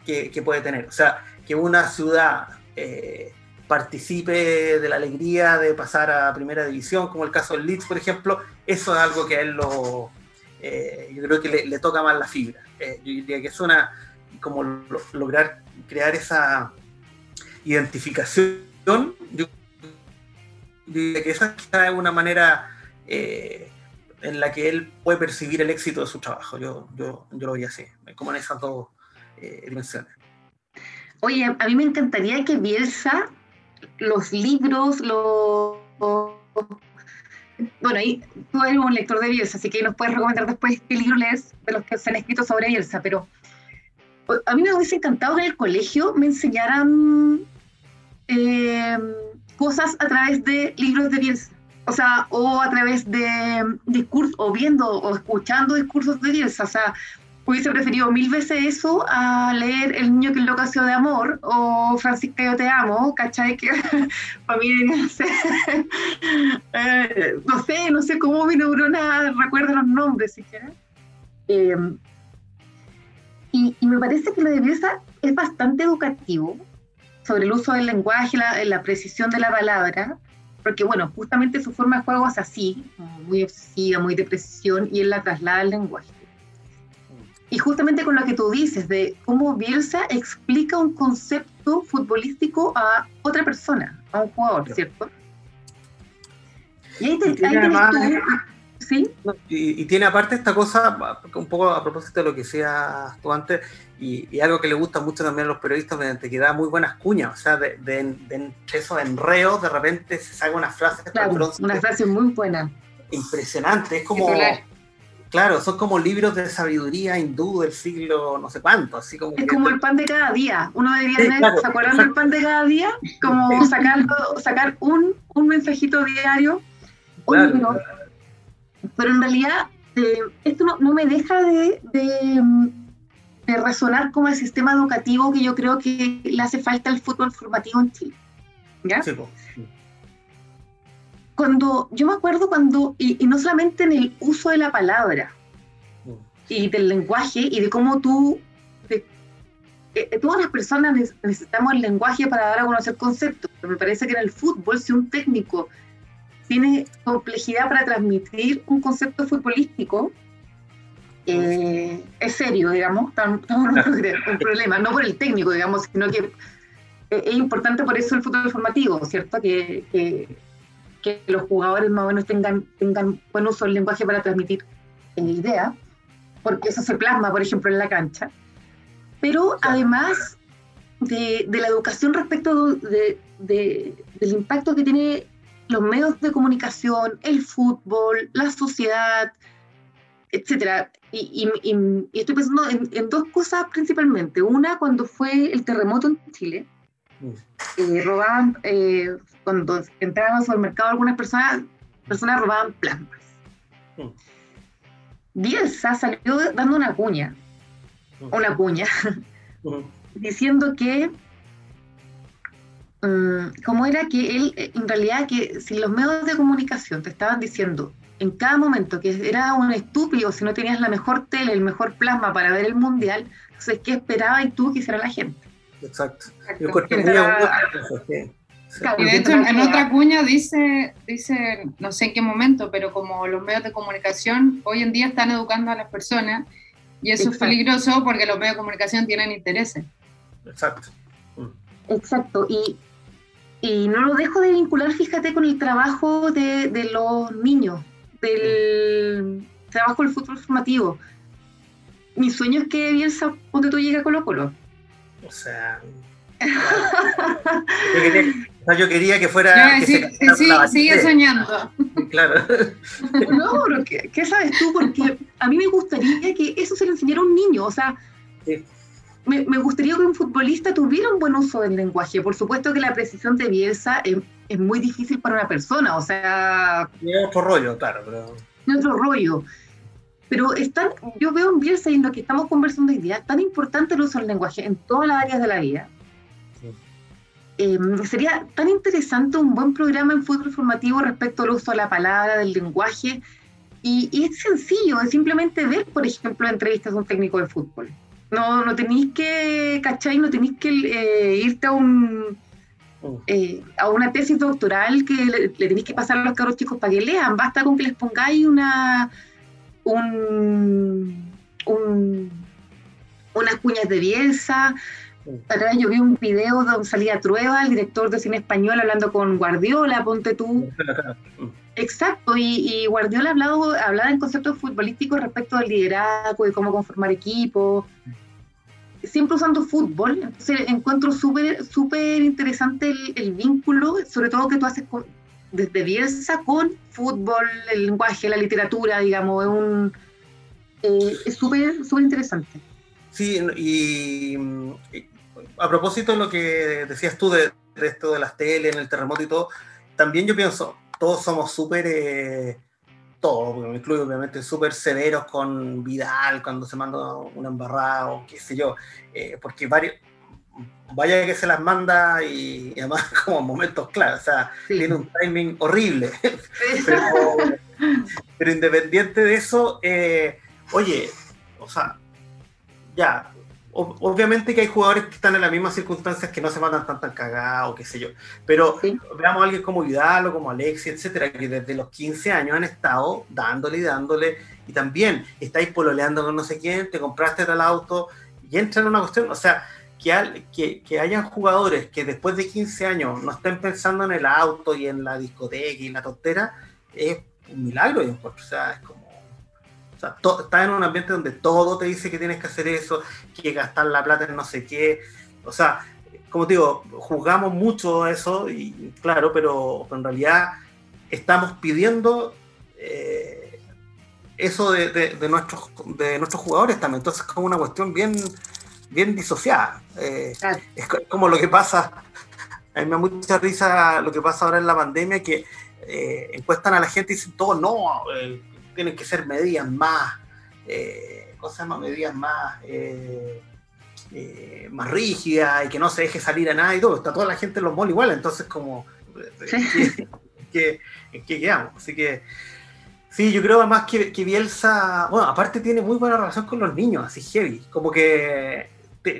que, puede tener. O sea, que una ciudad eh, participe de la alegría de pasar a primera división, como el caso del Leeds, por ejemplo, eso es algo que a él lo, eh, yo creo que le, toca más la fibra. Eh, yo diría que es una, como lograr crear esa identificación, yo, diría que esa es una manera en la que él puede percibir el éxito de su trabajo. Yo, yo, yo lo veía así, como en esas dos eh, dimensiones. Oye, a mí me encantaría que Bielsa, los libros, los... Bueno, ahí tú eres un lector de Bielsa, así que nos puedes recomendar después qué libro lees de los que se han escrito sobre Bielsa, pero a mí me hubiese encantado que en el colegio me enseñaran eh, cosas a través de libros de Bielsa. O sea, o a través de discursos, o viendo o escuchando discursos de Bielsa. O sea, hubiese preferido mil veces eso a leer El niño que enloqueció de amor o Francisca yo te amo, ¿cachai? Que (laughs) para mí (laughs) eh, no sé, no sé cómo mi neurona recuerda los nombres siquiera. Em, y, y, me parece que de Bielsa es bastante educativo sobre el uso del lenguaje, la, la precisión de la palabra, porque bueno, justamente su forma de juego es así, muy obsesiva, muy de precisión, y él la traslada al lenguaje. Y justamente con lo que tú dices, de cómo Bielsa explica un concepto futbolístico a otra persona, a un jugador, ¿cierto? Y ahí, te, y tiene ¿sí? Y, tiene aparte esta cosa, un poco a propósito de lo que decías tú antes, y, algo que le gusta mucho también a los periodistas, mediante que da muy buenas cuñas, o sea, de, de, de esos enreos, de repente se saca una frase. Claro, una frase muy buena. Impresionante, es como... Claro, son como libros de sabiduría hindú del siglo no sé cuánto, así como... Es como el pan de cada día. Uno debería ¿se acuerdan del pan de cada día? Como sacarlo, sacar un, un mensajito diario, un Pero en realidad eh, esto no, no, me deja de, de, de, resonar como el sistema educativo que yo creo que le hace falta al fútbol formativo en Chile. ¿Ya? Sí, cuando yo me acuerdo cuando, y, no solamente en el uso de la palabra mm. y del lenguaje y de cómo tú, eh, todas las personas necesitamos el lenguaje para dar a conocer conceptos. Pero me parece que en el fútbol, si un técnico tiene complejidad para transmitir un concepto futbolístico, eh, es serio, digamos, (laughs) estamos en un (laughs) problema, no por el técnico, digamos, sino que es importante por eso el fútbol formativo, ¿cierto? Que, que, que, los jugadores más o menos tengan, tengan buen uso del lenguaje para transmitir idea, porque eso se plasma, por ejemplo, en la cancha. Pero además de, de, la educación respecto de, de, del impacto que tiene los medios de comunicación, el fútbol, la sociedad, etcétera. Y, y, y, estoy pensando en, en, dos cosas principalmente. Una, cuando fue el terremoto en Chile, robaban, eh, cuando entraban al supermercado algunas personas, personas robaban plasmas. Mm. Salió dando una cuña, una cuña, (laughs) diciendo que, um, ¿cómo era que él, en realidad, que si los medios de comunicación te estaban diciendo en cada momento que era un estúpido si no tenías la mejor tele, el mejor plasma para ver el mundial, entonces, ¿qué esperaba y tú que hiciera la gente? Exacto. Yo y de hecho, en otra cuña dice, dice, no sé en qué momento, pero como los medios de comunicación hoy en día están educando a las personas y eso es peligroso porque los medios de comunicación tienen intereses. Exacto. Mm. Exacto. Y, y no lo dejo de vincular, fíjate, con el trabajo de, de los niños, del trabajo del futuro formativo. Mi sueño es que Bielsa, donde tú llegas a Colo Colo. O sea, yo, quería, que fuera. sí, sigue soñando. Claro. No, pero ¿qué, sabes tú? Porque a mí me gustaría que eso se le enseñara a un niño. O sea, me, gustaría que un futbolista tuviera un buen uso del lenguaje. Por supuesto que la precisión de Bielsa es, es muy difícil para una persona. O sea. Es otro rollo, claro. Pero... Es otro rollo. Pero están, yo veo en Bielsa y en lo que estamos conversando hoy día, tan importante el uso del lenguaje en todas las áreas de la vida. Em, sería tan interesante un buen programa en fútbol formativo respecto al uso de la palabra, del lenguaje. Y, es sencillo, es simplemente ver, por ejemplo, entrevistas a un técnico de fútbol. No, no tenéis que, ¿cachai? No tenéis que eh, irte a un, eh, a una tesis doctoral que le, le, tenéis que pasar a los cabros chicos para que lean. Basta con que les pongáis una, un, un, unas cuñas de Bielsa. Vez yo vi un video donde salía Trueba, el director de cine español, hablando con Guardiola, ponte tú. (laughs) Exacto, y, Guardiola hablado, hablaba en conceptos futbolísticos respecto al liderazgo, de cómo conformar equipo, siempre usando fútbol. Entonces encuentro súper súper interesante el, el, vínculo, sobre todo que tú haces con, desde Bielsa con fútbol, el lenguaje, la literatura, digamos, es un eh, súper súper interesante. Sí, y, a propósito de lo que decías tú de, esto de las teles, en el terremoto y todo, también yo pienso, todos somos súper, eh, todos, me incluyo obviamente, súper severos con Vidal cuando se manda un embarrado, qué sé yo, eh, porque varios, vaya que se las manda y, además (laughs) como momentos claros, o sea, tiene un timing horrible. (laughs) pero, independiente de eso, eh, oye, o sea, ya, obviamente que hay jugadores que están en las mismas circunstancias que no se mandan tan tan cagados, qué sé yo, pero veamos a alguien como Vidal o como Alexi, etcétera, que desde los 15 años han estado dándole y dándole, y también estáis pololeando con no sé quién, te compraste tal auto, y entra en una cuestión, o sea, que, hayan jugadores que después de 15 años no estén pensando en el auto y en la discoteca y en la tontera, es un milagro, O sea, es como. O sea, estás en un ambiente donde todo te dice que tienes que hacer eso, que gastar la plata en no sé qué. O sea, como te digo, juzgamos mucho eso, y claro, pero, en realidad estamos pidiendo eh, eso de, nuestros, de nuestros jugadores también. Entonces, es como una cuestión bien bien disociada. Eh, es como lo que pasa, a mí me da mucha risa lo que pasa ahora en la pandemia, que eh, encuestan a la gente y dicen todo, no, eh, tienen que ser medidas más, cosas más, medidas más, más rígidas y que no se deje salir a nada y todo. Está toda la gente en los malls igual, entonces como, ¿qué, quedamos? Así que... Sí, yo creo además que, que, Bielsa, bueno, aparte tiene muy buena relación con los niños, así heavy, como que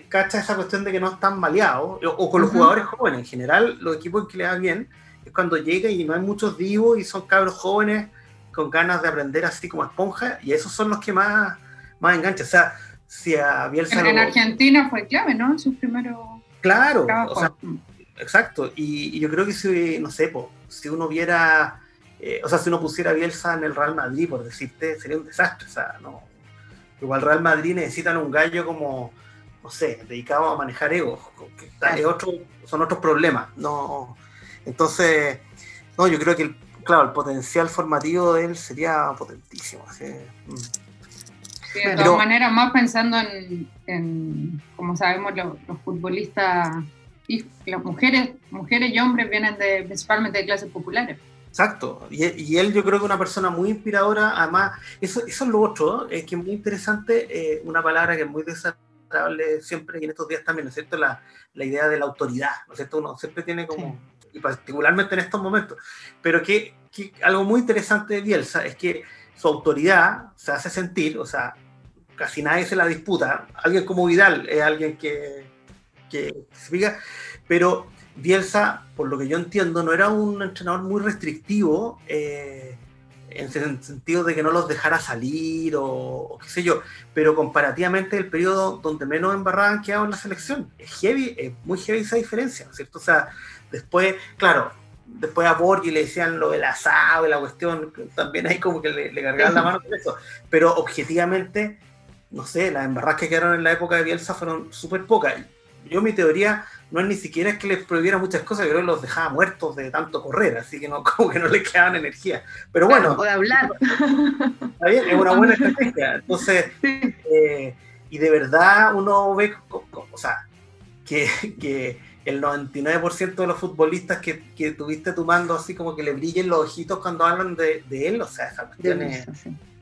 cacha esa cuestión de que no están maleados, o, con los jugadores jóvenes. En general, los equipos que le va bien es cuando llega y no hay muchos divos y son cabros jóvenes con ganas de aprender así como esponja, y esos son los que más, más enganchan. O sea, si a Bielsa. En, Argentina fue clave, ¿no? En sus primeros. Claro, o sea, exacto. Y, yo creo que si, no sé, si uno viera. Eh, o sea, si uno pusiera Bielsa en el Real Madrid, por decirte, sería un desastre. O sea, no. Igual Real Madrid necesitan un gallo como, no sé, dedicado a manejar egos, que otro, son otros problemas. No, entonces, no, yo creo que el, claro, el potencial formativo de él sería potentísimo. Mm. de todas maneras, más pensando en, como sabemos, los, futbolistas y las mujeres, mujeres y hombres vienen de, principalmente de clases populares. Exacto, y, él yo creo que es una persona muy inspiradora, además, eso, eso es lo otro, es que es muy interesante, eh, una palabra que es muy siempre y en estos días también, ¿no es cierto? La, la idea de la autoridad, ¿no es cierto? Uno siempre tiene como y particularmente en estos momentos. Pero que, algo muy interesante de Bielsa es que su autoridad se hace sentir, o sea, casi nadie se la disputa. Alguien como Vidal es alguien que, que se fija, pero Bielsa, por lo que yo entiendo, no era un entrenador muy restrictivo. Eh, en el sentido de que no los dejara salir o, qué sé yo, pero comparativamente el periodo donde menos embarraban quedado en la selección. Es heavy, es muy heavy esa diferencia, ¿cierto? O sea, Después, claro, después a Borgi le decían lo del asado y la cuestión, también ahí como que le, cargaban la mano con eso. Pero objetivamente, no sé, las embarradas que quedaron en la época de Bielsa fueron súper pocas. Yo mi teoría no es ni siquiera es que les prohibiera muchas cosas, yo creo que los dejaba muertos de tanto correr, así que no, (laughs) como que no les quedaban energía. Pero bueno. o de hablar. (laughs) Está bien, es una buena estrategia. Entonces, (laughs) eh, y de verdad uno ve, o sea, que, que el 99% de los futbolistas que, que, tuviste tu mando así como que le brillen los ojitos cuando hablan de, de él, o sea, esa cuestión es,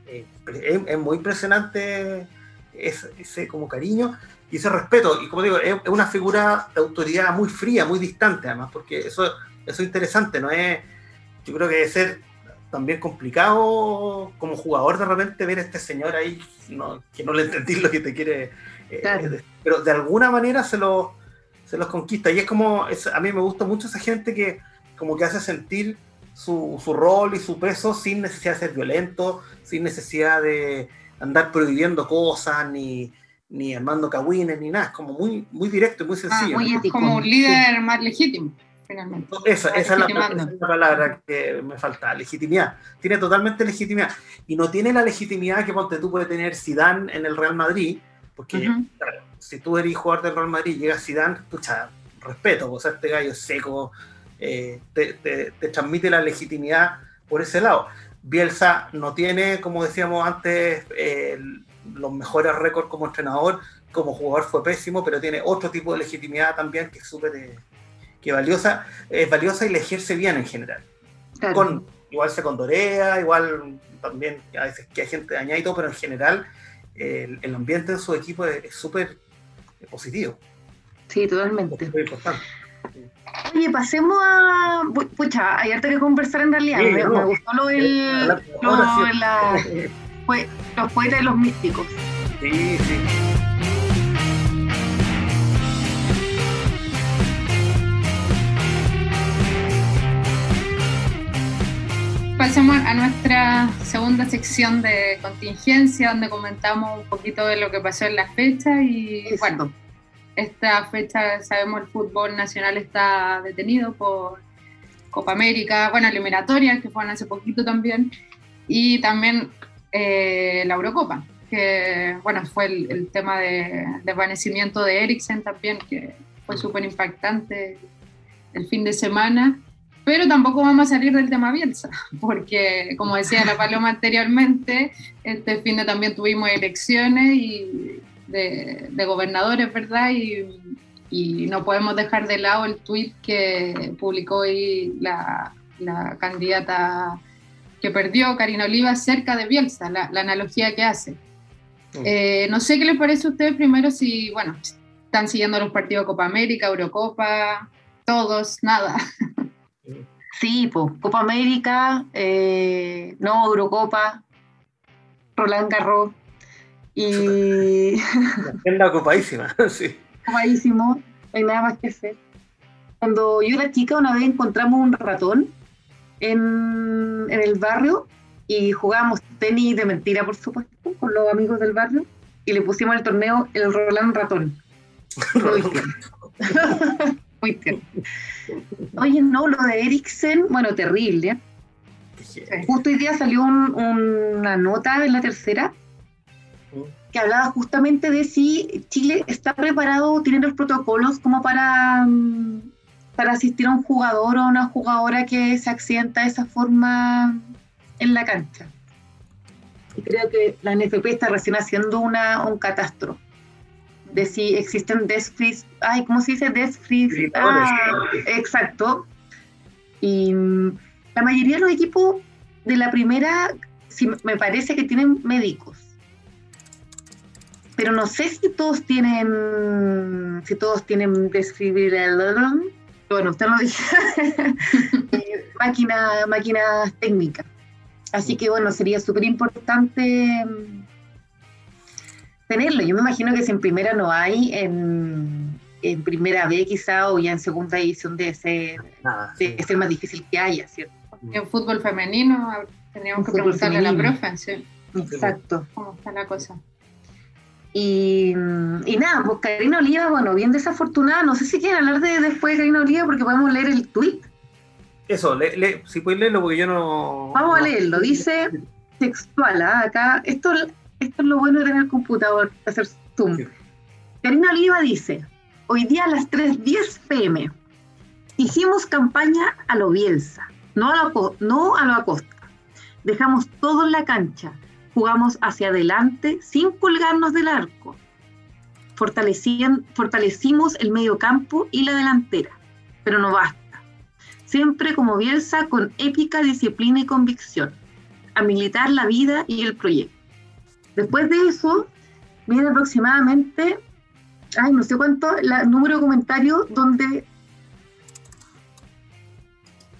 es, muy impresionante ese, ese, como cariño y ese respeto, y como digo, es, una figura de autoridad muy fría, muy distante además, porque eso, eso es interesante, no es, yo creo que debe ser también complicado como jugador de repente ver a este señor ahí que no le entendí lo que te quiere, eh, pero de alguna manera se lo se los conquista. Y es como, a mí me gusta mucho esa gente que como que hace sentir su, su, rol y su peso sin necesidad de ser violento, sin necesidad de andar prohibiendo cosas, ni, ni armando cagüines, ni nada. Es como muy, muy directo y muy ah, sencillo. Como un líder más legítimo. Finalmente. Esa, esa, es la, palabra que me falta, legitimidad. Tiene totalmente legitimidad. Y no tiene la legitimidad que ponte tú puede tener Zidane en el Real Madrid, porque si tú eres jugador del Real Madrid y llega Zidane, pucha, respeto, o sea, este gallo seco, eh, te, transmite la legitimidad por ese lado. Bielsa no tiene, como decíamos antes, eh, los mejores récords como entrenador, como jugador fue pésimo, pero tiene otro tipo de legitimidad también que es súper eh, que valiosa, es valiosa y le ejerce bien en general. Con, igual se condorea, igual también a veces que hay gente dañada y todo, pero en general el, ambiente en su equipo es súper positivo. Sí, totalmente. Oye, pasemos a. Pucha, hay harto que conversar en realidad. me, gustó lo del. Lo, la, (laughs) los poetas y los místicos. Sí, sí. Pasemos a nuestra segunda sección de contingencia, donde comentamos un poquito de lo que pasó en la fecha y bueno, esta fecha sabemos el fútbol nacional está detenido por Copa América, bueno, eliminatorias que fueron hace poquito también y también eh, la Eurocopa, que bueno, fue el, tema de desvanecimiento de Eriksen también, que fue súper impactante el fin de semana pero tampoco vamos a salir del tema Bielsa, (laughs) porque como decía la Paloma anteriormente, este fin de también tuvimos elecciones y de, gobernadores, ¿verdad? Y, y, no podemos dejar de lado el tuit que publicó hoy la, la, candidata que perdió, Karina Oliva, cerca de Bielsa, la, la analogía que hace. Mm. Eh, no sé qué les parece a ustedes primero si, bueno, están siguiendo los partidos de Copa América, Eurocopa, todos, nada. (laughs) Sí, pues, Copa América, eh, no Eurocopa, Roland Garros. Y. (laughs) La ocupadísima, (laughs) sí. Ocupadísimo, no hay nada más que hacer. Cuando yo era chica, una vez encontramos un ratón en, en el barrio y jugábamos tenis de mentira, por supuesto, con los amigos del barrio y le pusimos el torneo el Roland Ratón. Muy (laughs) (laughs) Muy tierno. Oye, no, lo de Eriksen, bueno, terrible. Justo hoy día salió una nota en la tercera mm. que hablaba justamente de si Chile está preparado, tiene los protocolos como para, mm, para asistir a un jugador o una jugadora que se accidenta de esa forma en la cancha. Y creo que la NFP está recién haciendo una, un catastro de si existen death ay, ¿cómo se dice? Death ah, exacto. Y mm, la mayoría de los equipos de la primera, sí, me parece que tienen médicos. Pero no sé si todos tienen, si todos tienen desfibrilador. Bueno, usted lo dice. (laughs) Eh, máquina, máquinas técnicas. Así que bueno, sería súper importante mm, tenerlo. Yo me imagino que si en primera no hay, en, primera B quizá o ya en segunda edición debe ser, ser más difícil que haya, ¿cierto? En fútbol femenino tendríamos que preguntarle a la profe, sí. Exacto. ¿Cómo está la cosa? Y, y, nada, pues Karina Oliva, bueno, bien desafortunada, no sé si quieren hablar de después de Karina Oliva porque podemos leer el tweet eso, si puedes leerlo porque yo no... Vamos a leerlo, dice textual, ¿ah? acá, esto, esto es lo bueno de tener computador, hacer zoom. Karina Oliva dice, hoy día a las 3.10 pm, hicimos campaña a lo Bielsa, no a lo, no a lo Acosta. Dejamos todo en la cancha, jugamos hacia adelante sin colgarnos del arco. fortalecimos el medio campo y la delantera, pero no basta siempre como Bielsa con épica, disciplina y convicción, a militar la vida y el proyecto. Después de eso, viene aproximadamente, ay, no sé cuánto, el número de comentarios donde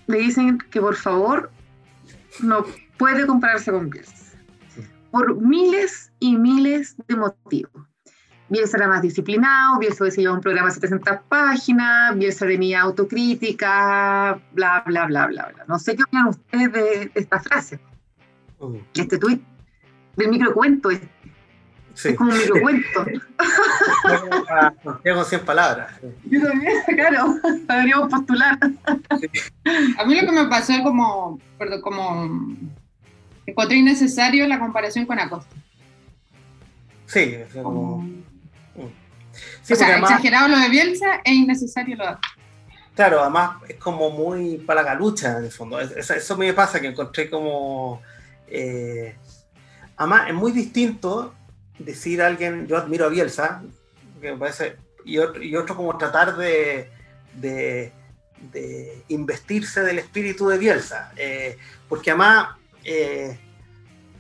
le dicen que por favor no puede compararse con Bielsa. Por miles y miles de motivos. Bielsa era más disciplinado, Bielsa hubiese llevado un programa de 700 páginas, Bielsa tenía autocrítica, bla, bla, bla, bla, bla. No sé qué opinan ustedes de esta frase, de este tuit, del microcuento este. Es como un microcuento. (laughs) Tengo 100 palabras. Yo también, (laughs) claro, deberíamos postular. A mí lo que me pasó es como, perdón, como encontré innecesario la comparación con Acosta. Sí, como o sea, exagerado lo de Bielsa e innecesario lo de Claro, además es como muy para la galucha en el fondo. Eso, me pasa que encontré como. Eh, además, es muy distinto decir a alguien, yo admiro a Bielsa, que me parece, y otro, como tratar de, de, investirse del espíritu de Bielsa. Eh, porque además, eh,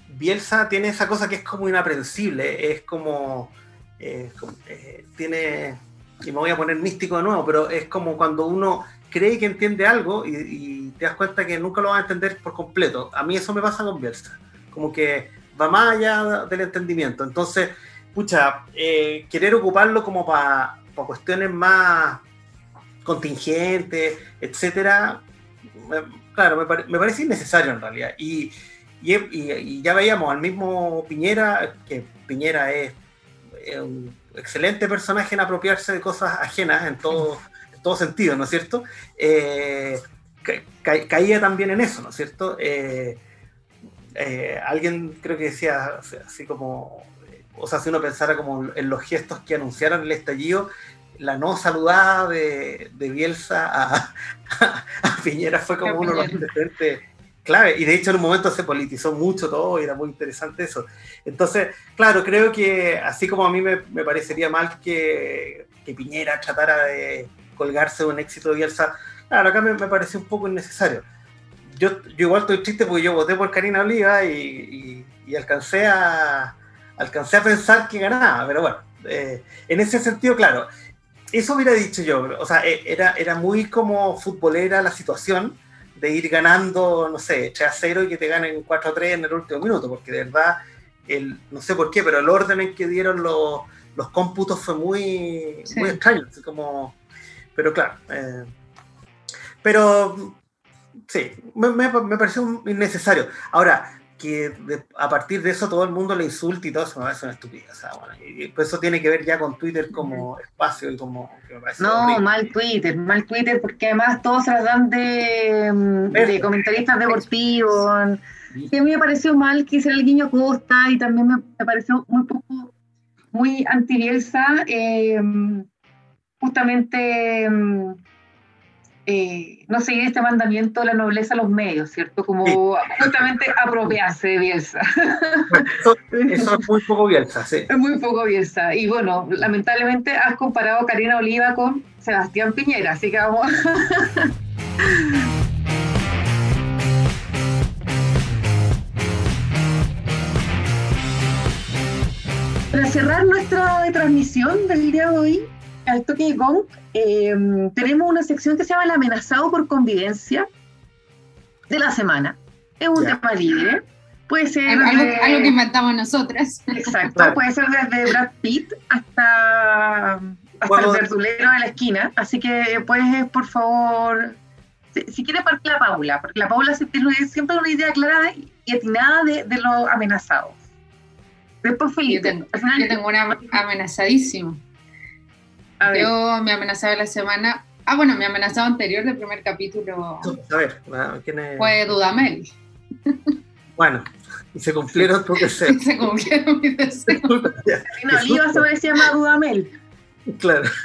Bielsa tiene esa cosa que es como inaprensible, es como eh, eh, tiene, y me voy a poner místico de nuevo, pero es como cuando uno cree que entiende algo y, te das cuenta que nunca lo vas a entender por completo. A mí eso me pasa con Bielsa, como que va más allá del entendimiento. Entonces, pucha, eh, querer ocuparlo como para cuestiones más contingentes, etcétera, claro, me, parece innecesario en realidad. Y, ya veíamos al mismo Piñera, que Piñera es un excelente personaje en apropiarse de cosas ajenas en todo, todo sentido, ¿no es cierto? Eh, caía también en eso, ¿no es cierto? Eh, eh, alguien creo que decía así como, o sea, si uno pensara como en los gestos que anunciaron el estallido, la no saludada de, Bielsa (laughs) a, Piñera fue como uno de los antecedentes clave. Y de hecho en un momento se politizó mucho todo y era muy interesante eso. Entonces, claro, creo que así como a mí me, parecería mal que, Piñera tratara de colgarse de un éxito de Bielsa, claro, acá me, me parece un poco innecesario. Yo, yo, igual estoy triste porque yo voté por Karina Oliva y, alcancé, a, alcancé a pensar que ganaba, pero bueno, eh, en ese sentido, claro, eso hubiera dicho yo, o sea, e, era, era muy como futbolera la situación, de ir ganando, no sé, 3 a 0 y que te ganen 4 a 3 en el último minuto, porque de verdad el, no sé por qué, pero el orden en que dieron los, los cómputos fue muy, muy extraño. como, pero claro. Eh, pero sí, me, me, me, pareció innecesario. Ahora, que a partir de eso todo el mundo le insulte y todo eso me parece una estupidez. O sea, bueno, y, pues eso tiene que ver ya con Twitter como espacio y como... no, mal Twitter, mal Twitter, porque además todos se las dan de, mm, de comentaristas deportivos. Y a mí me pareció mal que hiciera el guiño Costa y también me, me pareció muy poco, muy anti-Bielsa, eh, justamente mm, eh, no seguir este mandamiento de la nobleza a los medios, ¿cierto? Como justamente apropiarse de Bielsa. eso, es muy poco Bielsa, sí. Es muy poco Bielsa. Y bueno, lamentablemente has comparado a Karina Oliva con Sebastián Piñera, así que vamos. Para cerrar nuestra transmisión del día de hoy, al toque de gong, em, tenemos una sección que se llama El amenazado por convivencia de la semana. Es un tema libre. Puede ser. Algo, que inventamos nosotras. Exacto. Puede ser desde Brad Pitt hasta, hasta el verdulero de la esquina. Así que puedes, por favor. Si, quieres partir la Paula, porque la Paula siempre tiene una idea clara y atinada de, de los amenazados. Después Felipe. Yo tengo, una Yo me amenazaba la semana. Ah, bueno, mi amenazado anterior del primer capítulo. A ver, ¿quién es? Fue Dudamel. Bueno, y se cumplieron tus deseos. (laughs) se cumplieron mis deseos. (laughs) no, Oliva sobre se llama Dudamel. Claro. (laughs)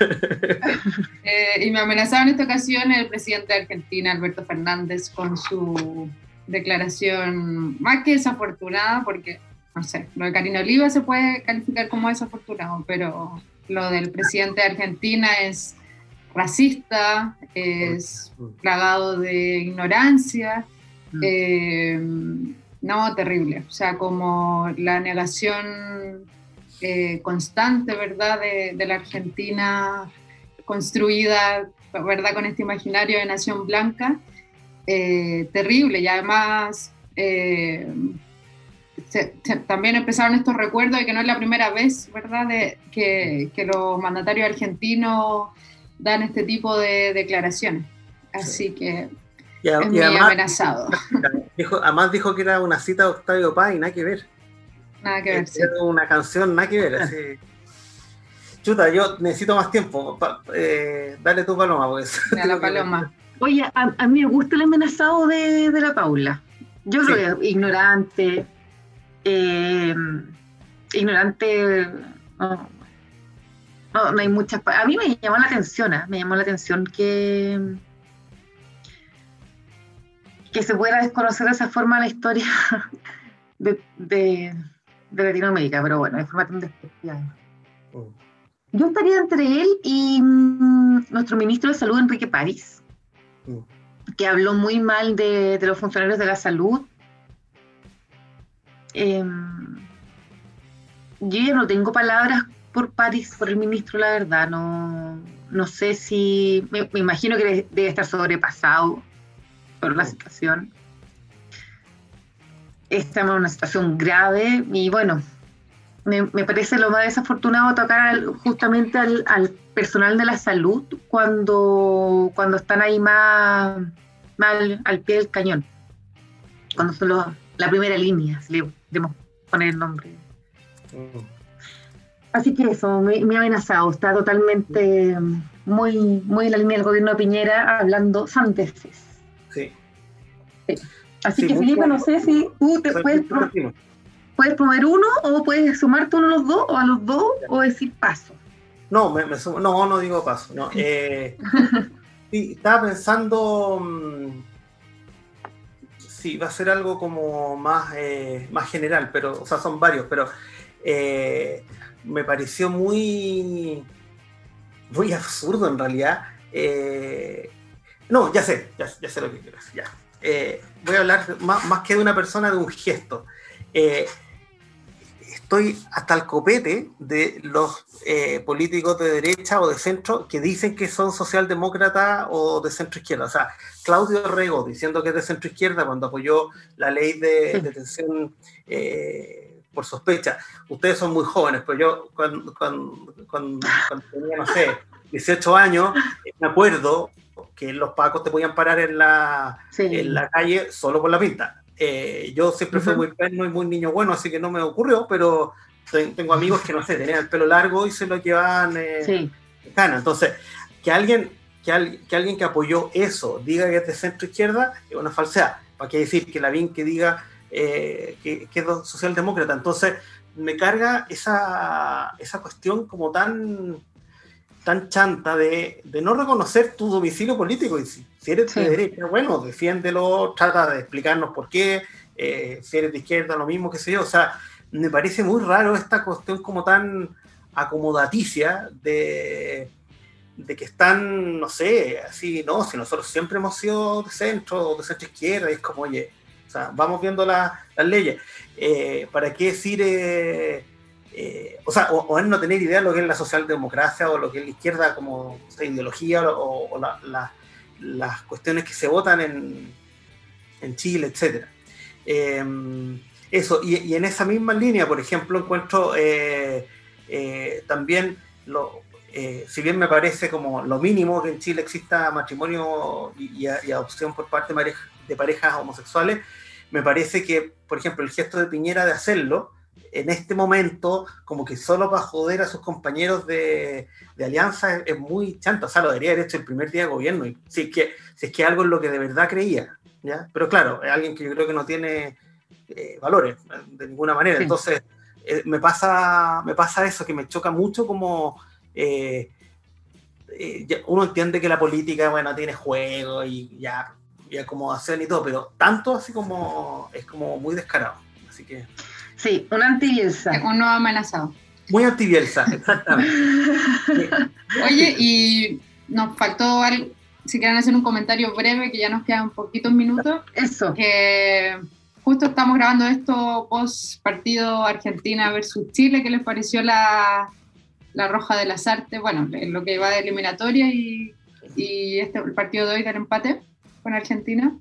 Eh, y me amenazaba en esta ocasión el presidente de Argentina, Alberto Fernández, con su declaración más que desafortunada, porque no sé, lo de Karina Oliva se puede calificar como desafortunado, pero lo del presidente de Argentina es racista, es plagado de ignorancia, mm. eh, no, terrible, o sea, como la negación eh, constante, ¿verdad?, de, la Argentina construida, ¿verdad?, con este imaginario de nación blanca, eh, terrible, y además también empezaron estos recuerdos de que no es la primera vez, ¿verdad?, de, que, que, los mandatarios argentinos dan este tipo de declaraciones. Así que es muy amenazado. (laughs) Dijo, además dijo que era una cita de Octavio Paz y nada que ver. Nada que ver. una canción, nada que ver. Chuta, yo necesito más tiempo. Eh, dale tu paloma, pues. la paloma. (laughs) Oye, a, mí me gusta el amenazado de, de la Paula. Yo soy ignorante, eh, ignorante, no, no, hay muchas. A mí me llamó la atención, ¿eh? me llamó la atención que que se pueda desconocer de esa forma la historia (laughs) de, de, Latinoamérica, pero bueno, de forma tan despectiva. Mm. Yo estaría entre él y mm, nuestro ministro de Salud, Enrique París, mm. que habló muy mal de, de, los funcionarios de la salud eh, yo ya no tengo palabras por París, por el ministro, la verdad. No, no sé si. Me, imagino que debe estar sobrepasado por la situación. Estamos en una situación grave y bueno, me, parece lo más desafortunado tocar justamente al, personal de la salud cuando, cuando están ahí más, mal al, pie del cañón. Cuando son la primera línea, si debemos poner el nombre. Mm. Así que eso, me, ha amenazado, está totalmente mm, muy, muy en la línea del gobierno de Piñera hablando santeces. Sí. Así que Felipe, no sé si tú te puedes, puedes promover uno o puedes sumarte uno a los dos o a los dos o decir paso. No, me, no, no digo paso. No. (laughs) Eh, estaba pensando mm, sí, va a ser algo como más, eh, más general, pero, o sea, son varios, pero eh, me pareció muy, muy absurdo en realidad. Eh, no, ya sé, ya, sé lo que quiero decir. Ya. voy a hablar más, más, que de una persona, de un gesto estoy hasta el copete de los eh, políticos de derecha o de centro que dicen que son socialdemócratas o de centro izquierda. O sea, Claudio Rego diciendo que es de centro izquierda cuando apoyó la ley de detención eh, por sospecha. Ustedes son muy jóvenes, pero yo cuando, cuando, tenía, no sé, 18 años, me acuerdo que los pacos te podían parar en la, en la calle solo por la pinta. Eh, yo siempre fui muy perno y muy niño bueno, así que no me ocurrió, pero tengo amigos que, no sé, tenían el pelo largo y se lo llevaban eh, sí. Entonces, que alguien que, alguien que apoyó eso diga que es de centro izquierda es una falsedad. ¿Para qué decir que la BIN que diga eh, que, es socialdemócrata? Entonces, me carga esa, esa cuestión como tan, tan chanta de, no reconocer tu domicilio político. Y si, eres de derecha, bueno, defiéndelo, trata de explicarnos por qué. Eh, si eres de izquierda, lo mismo, que sé yo. O sea, me parece muy raro esta cuestión como tan acomodaticia de de que están, no sé, así, no, si nosotros siempre hemos sido de centro o de centro izquierda, y es como, oye, o sea, vamos viendo las leyes. Eh, ¿Para qué decir, eh, eh, o sea, o, es no tener idea de lo que es la socialdemocracia o lo que es la izquierda como ideología o, las cuestiones que se votan en, en Chile, etcétera? eso, y, y, en esa misma línea, por ejemplo, encuentro también lo, eh, si bien me parece como lo mínimo que en Chile exista matrimonio y, adopción por parte de, parejas homosexuales, me parece que, por ejemplo, el gesto de Piñera de hacerlo, en este momento, como que solo para joder a sus compañeros de, alianza es, muy chanto. O sea, lo debería haber hecho el primer día de gobierno. Y, si, es que, si es que algo en lo que de verdad creía. ¿ya? Pero claro, es alguien que yo creo que no tiene eh, valores de ninguna manera. Entonces, eh, me, pasa, me pasa eso, que me choca mucho como eh, eh, uno entiende que la política, bueno, tiene juego y ya, y acomodación y todo, pero tanto así como es como muy descarado. Así que. Sí, un antibielsa. Un nuevo amenazado. Muy antibielsa, exactamente. (laughs) Oye, y nos faltó algo, si quieren hacer un comentario breve, que ya nos quedan poquitos minutos. Eso. Que justo estamos grabando esto post partido Argentina versus Chile. ¿Qué les pareció la, la Roja de las Artes, bueno, en lo que va de eliminatoria y, y este, el partido de hoy del empate con Argentina.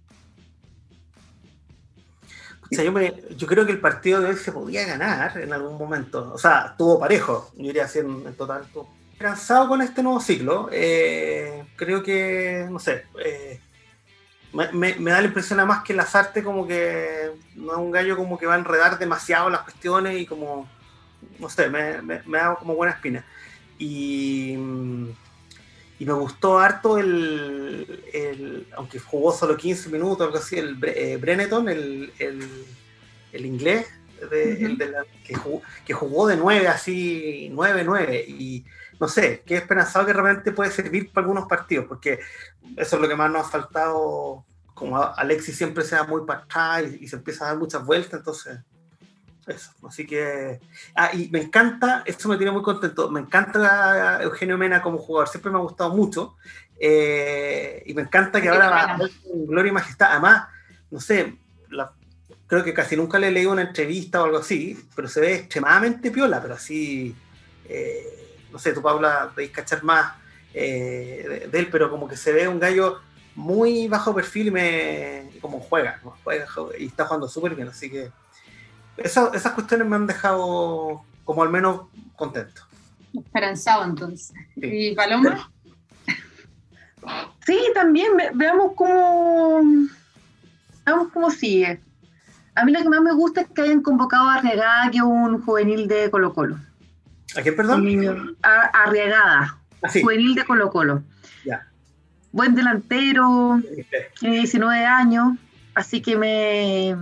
O sea, yo, yo, creo que el partido de hoy se podía ganar en algún momento. O sea, estuvo parejo, yo diría así en, total. Cansado con este nuevo ciclo. Eh, creo que, no sé, eh, me, me, da la impresión además que las artes como que no es un gallo como que va a enredar demasiado las cuestiones y como no sé, me, me, da como buena espina. Y, y me gustó harto el, el, aunque jugó solo 15 minutos, algo así, el eh, Brenneton, el, el, el inglés, de, que, jugó, que, jugó, de 9, así, 9-9. Y no sé, qué esperanzado que realmente puede servir para algunos partidos, porque eso es lo que más nos ha faltado. Como Alexis siempre se da muy para atrás y se empieza a dar muchas vueltas, entonces eso. Así que. Ah, y me encanta, esto me tiene muy contento. Me encanta Eugenio Mena como jugador, siempre me ha gustado mucho. Eh, y me encanta que ahora va en gloria y majestad. Además, no sé, creo que casi nunca le he leído una entrevista o algo así, pero se ve extremadamente piola, pero así. Eh, no sé, tú, Paula, podéis cachar más eh, de, él, pero como que se ve un gallo muy bajo perfil y me como juega, juega y está jugando súper bien, así que esas cuestiones me han dejado como al menos contento. Esperanzado entonces. ¿Y Paloma? Sí, también veamos cómo veamos cómo sigue. A mí lo que más me gusta es que hayan convocado a Arriagada, que es un juvenil de Colo Colo. ¿A quién, perdón? A, Arriagada, ah, juvenil de Colo Colo. Ya. Buen delantero, tiene 19 años, así que me,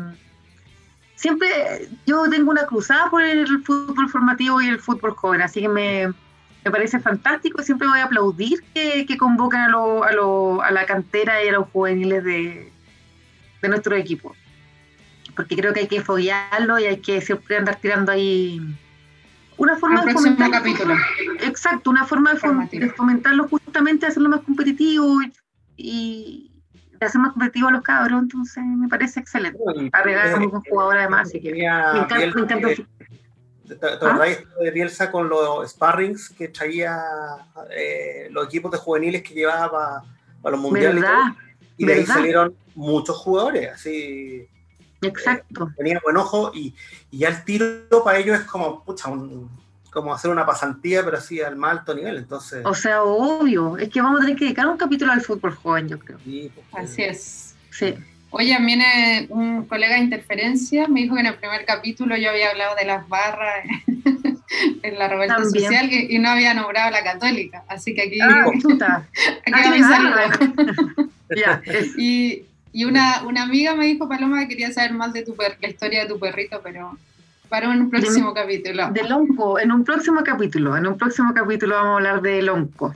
siempre yo tengo una cruzada por el fútbol formativo y el fútbol joven, así que me, parece fantástico. Siempre voy a aplaudir que, que convoquen a, lo, a, la cantera y a los juveniles de, nuestro equipo. Porque creo que hay que foguearlo y hay que siempre andar tirando ahí una forma de fomentar. Capítulo. Exacto, una forma de, fomentarlo justamente, hacerlo más competitivo y, de hacer más competitivo a los cabros, entonces me parece excelente. Arreglar a un jugador además, así que me encanta, me encanta ¿Te, de Bielsa con los sparrings que traía eh, los equipos de juveniles que llevaba para, los mundiales? ¿verdad? Y, de ahí salieron muchos jugadores, así. Exacto. tenía buen ojo y, y ya el tiro para ellos es como, pucha, un, como hacer una pasantía, pero así al más alto nivel. Entonces, O sea, obvio. Es que vamos a tener que dedicar un capítulo al fútbol joven, yo creo. sí, pues, Así es. Sí. Oye, viene un colega de Interferencia, me dijo que en el primer capítulo yo había hablado de las barras (laughs) en la revuelta También. social y, y no había nombrado a la católica, así que aquí, Ah, (laughs) chuta. aquí Ah, (laughs) ya, y una, una amiga me dijo, Paloma, que quería saber más de tu per- la historia de tu perrito, pero para un próximo capítulo. de Lonco, en un próximo capítulo, en un próximo capítulo vamos a hablar de Lonco.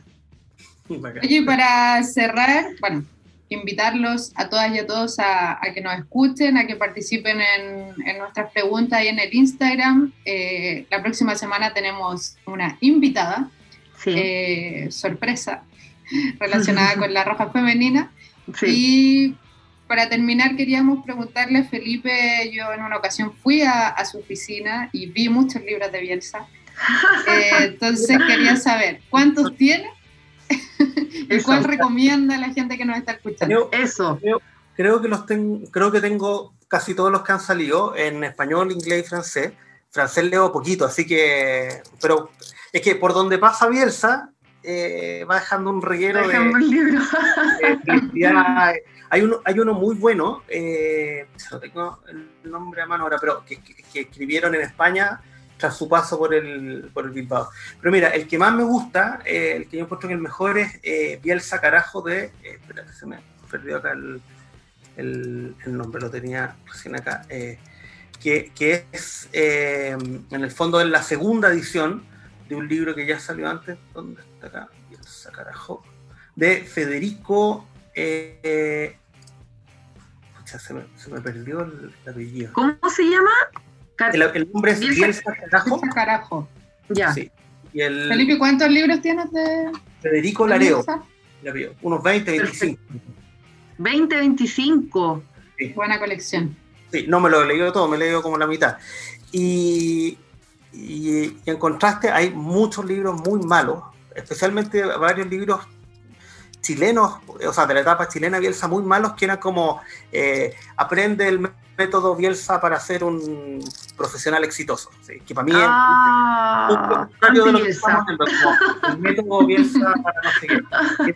bacán. Oye, y para cerrar, bueno, invitarlos a todas y a todos a, a que nos escuchen, a que participen en, en nuestras preguntas ahí en el Instagram. Eh, la próxima semana tenemos una invitada, Sí, eh, sorpresa, (laughs) relacionada con la roja femenina. sí. Y para terminar, queríamos preguntarle a Felipe, yo en una ocasión fui a, a su oficina y vi muchos libros de Bielsa. (laughs) Eh, entonces quería saber, ¿cuántos tiene? (laughs) ¿Y Eso. cuál recomienda a la gente que nos está escuchando? Creo, Eso. creo que los tengo, creo que tengo casi todos los que han salido en español, inglés y francés. Francés leo poquito, así que, pero es que por donde pasa Bielsa, eh, va dejando un reguero de, libro. (laughs) Hay uno, hay uno muy bueno, eh, no tengo el nombre a mano ahora, pero que, que- que escribieron en España tras su paso por el, por el Bilbao. Pero mira, el que más me gusta, eh, el que yo encuentro que el mejor es eh, Bielsa Carajo de... eh, espera, que se me perdió acá el, el- el nombre, lo tenía recién acá. que, que es, eh, en el fondo, en la segunda edición de un libro que ya salió antes. ¿Dónde está acá? Bielsa Carajo. De Federico... eh, pucha, se, me, se me perdió el, el apellido. ¿Cómo se llama? El, el nombre es Bielsa- Bielsa Carajo. Carajo. Ya. Sí. Y el Felipe, ¿cuántos libros tienes de Federico de Lareo, Bielsa? el apellido, unos 20, 25. 2025. Buena colección. Sí, no me lo he leído todo, me he leído como la mitad. Y, y- y en contraste hay muchos libros muy malos, especialmente varios libros chilenos, o sea, de la etapa chilena Bielsa, muy malos, que eran como eh, aprende el método Bielsa para ser un profesional exitoso. ¿sí? Que para mí es Ah, un contrario de lo que estamos haciendo, como el método Bielsa para no sé qué. (laughs)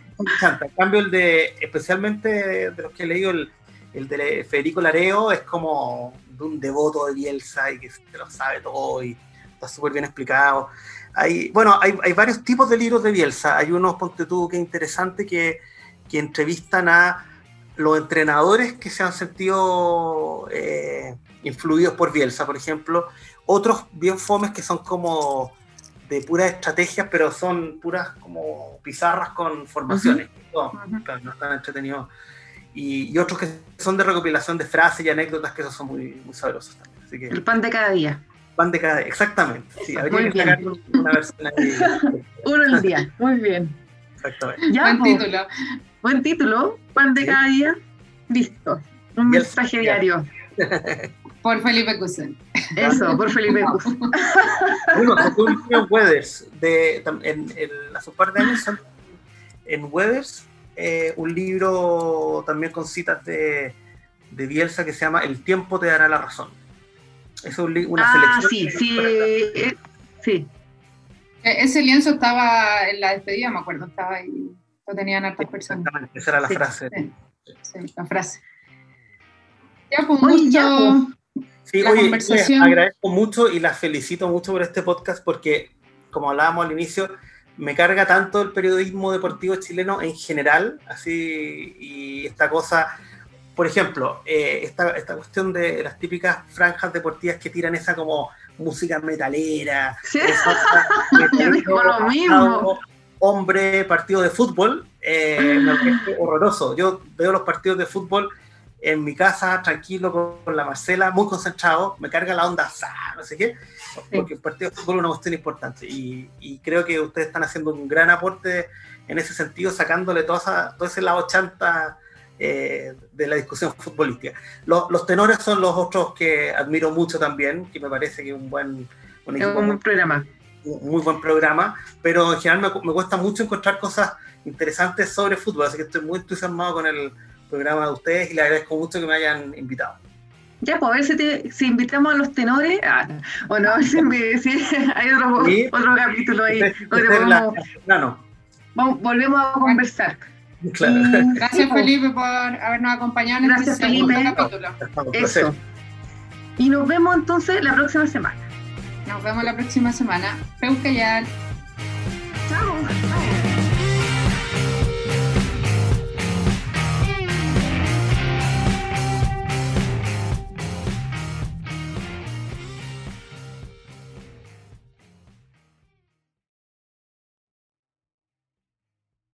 En cambio, el de, especialmente de los que he leído, el, el de Federico Lareo es como de un devoto de Bielsa y que se lo sabe todo y está súper bien explicado. Hay, bueno, hay, hay varios tipos de libros de Bielsa. Hay unos, ponte tú, que interesante, que, que entrevistan a los entrenadores que se han sentido eh, influidos por Bielsa, por ejemplo. Otros bien fomes que son como de puras estrategias, pero son puras como pizarras con formaciones. No, Ujú. claro, no están entretenidos. Y, y otros que son de recopilación de frases y anécdotas, que esos son muy, muy sabrosos también. Así que El pan de cada día. Van de cada exactamente. Sí, habría muy que sacar una versión ahí. (laughs) Uno al día. Muy bien. Exactamente. Ya, Buen título. Buen título. Pan de Sí. cada día. Listo. Un el- mensaje diario. (laughs) Por Felipe Cusen. Eso, por Felipe Cus. (laughs) Bueno, sacó un Weathers, de, en, en, hace un par de años en Weathers eh, un libro también con citas de, de Bielsa que se llama El tiempo te dará la razón. Es un una Ah, selección. sí, sí. eh, Sí. E- Ese lienzo estaba en la despedida, me acuerdo, estaba ahí, lo tenían hartas personas. Exactamente, esa era la Sí, frase. Sí, sí, la frase. Ya, pues, Oye, ya, Sí, la oye, conversación. les agradezco mucho y las felicito mucho por este podcast porque, como hablábamos al inicio, me carga tanto el periodismo deportivo chileno en general, así, y esta cosa, por ejemplo, eh, esta, esta cuestión de las típicas franjas deportivas que tiran esa como música metalera, Sí. esa- (laughs) lo mismo. hombre, partido de fútbol, eh, me parece horroroso. Yo veo los partidos de fútbol en mi casa, tranquilo, con, la Marcela, muy concentrado, me carga la onda, no sé qué, porque el partido de fútbol es una cuestión importante y, y creo que ustedes están haciendo un gran aporte en ese sentido, sacándole toda esa- todo ese lado chanta eh, de la discusión futbolística. Los, los tenores son los otros que admiro mucho también, que me parece que es un buen un equipo un buen programa. un muy buen programa, pero en general me, me cuesta mucho encontrar cosas interesantes sobre fútbol, así que estoy muy entusiasmado con el programa de ustedes y les agradezco mucho que me hayan invitado. Ya, pues a ver si, si invitamos a los tenores, ah, o no, (laughs) si, (laughs) hay otro, otro capítulo ahí. vamos, volvemos a conversar. (laughs) Gracias Felipe por habernos acompañado en este segundo capítulo. Eso. Y nos vemos entonces la próxima semana. Nos vemos la próxima semana. Peucayal. Chao.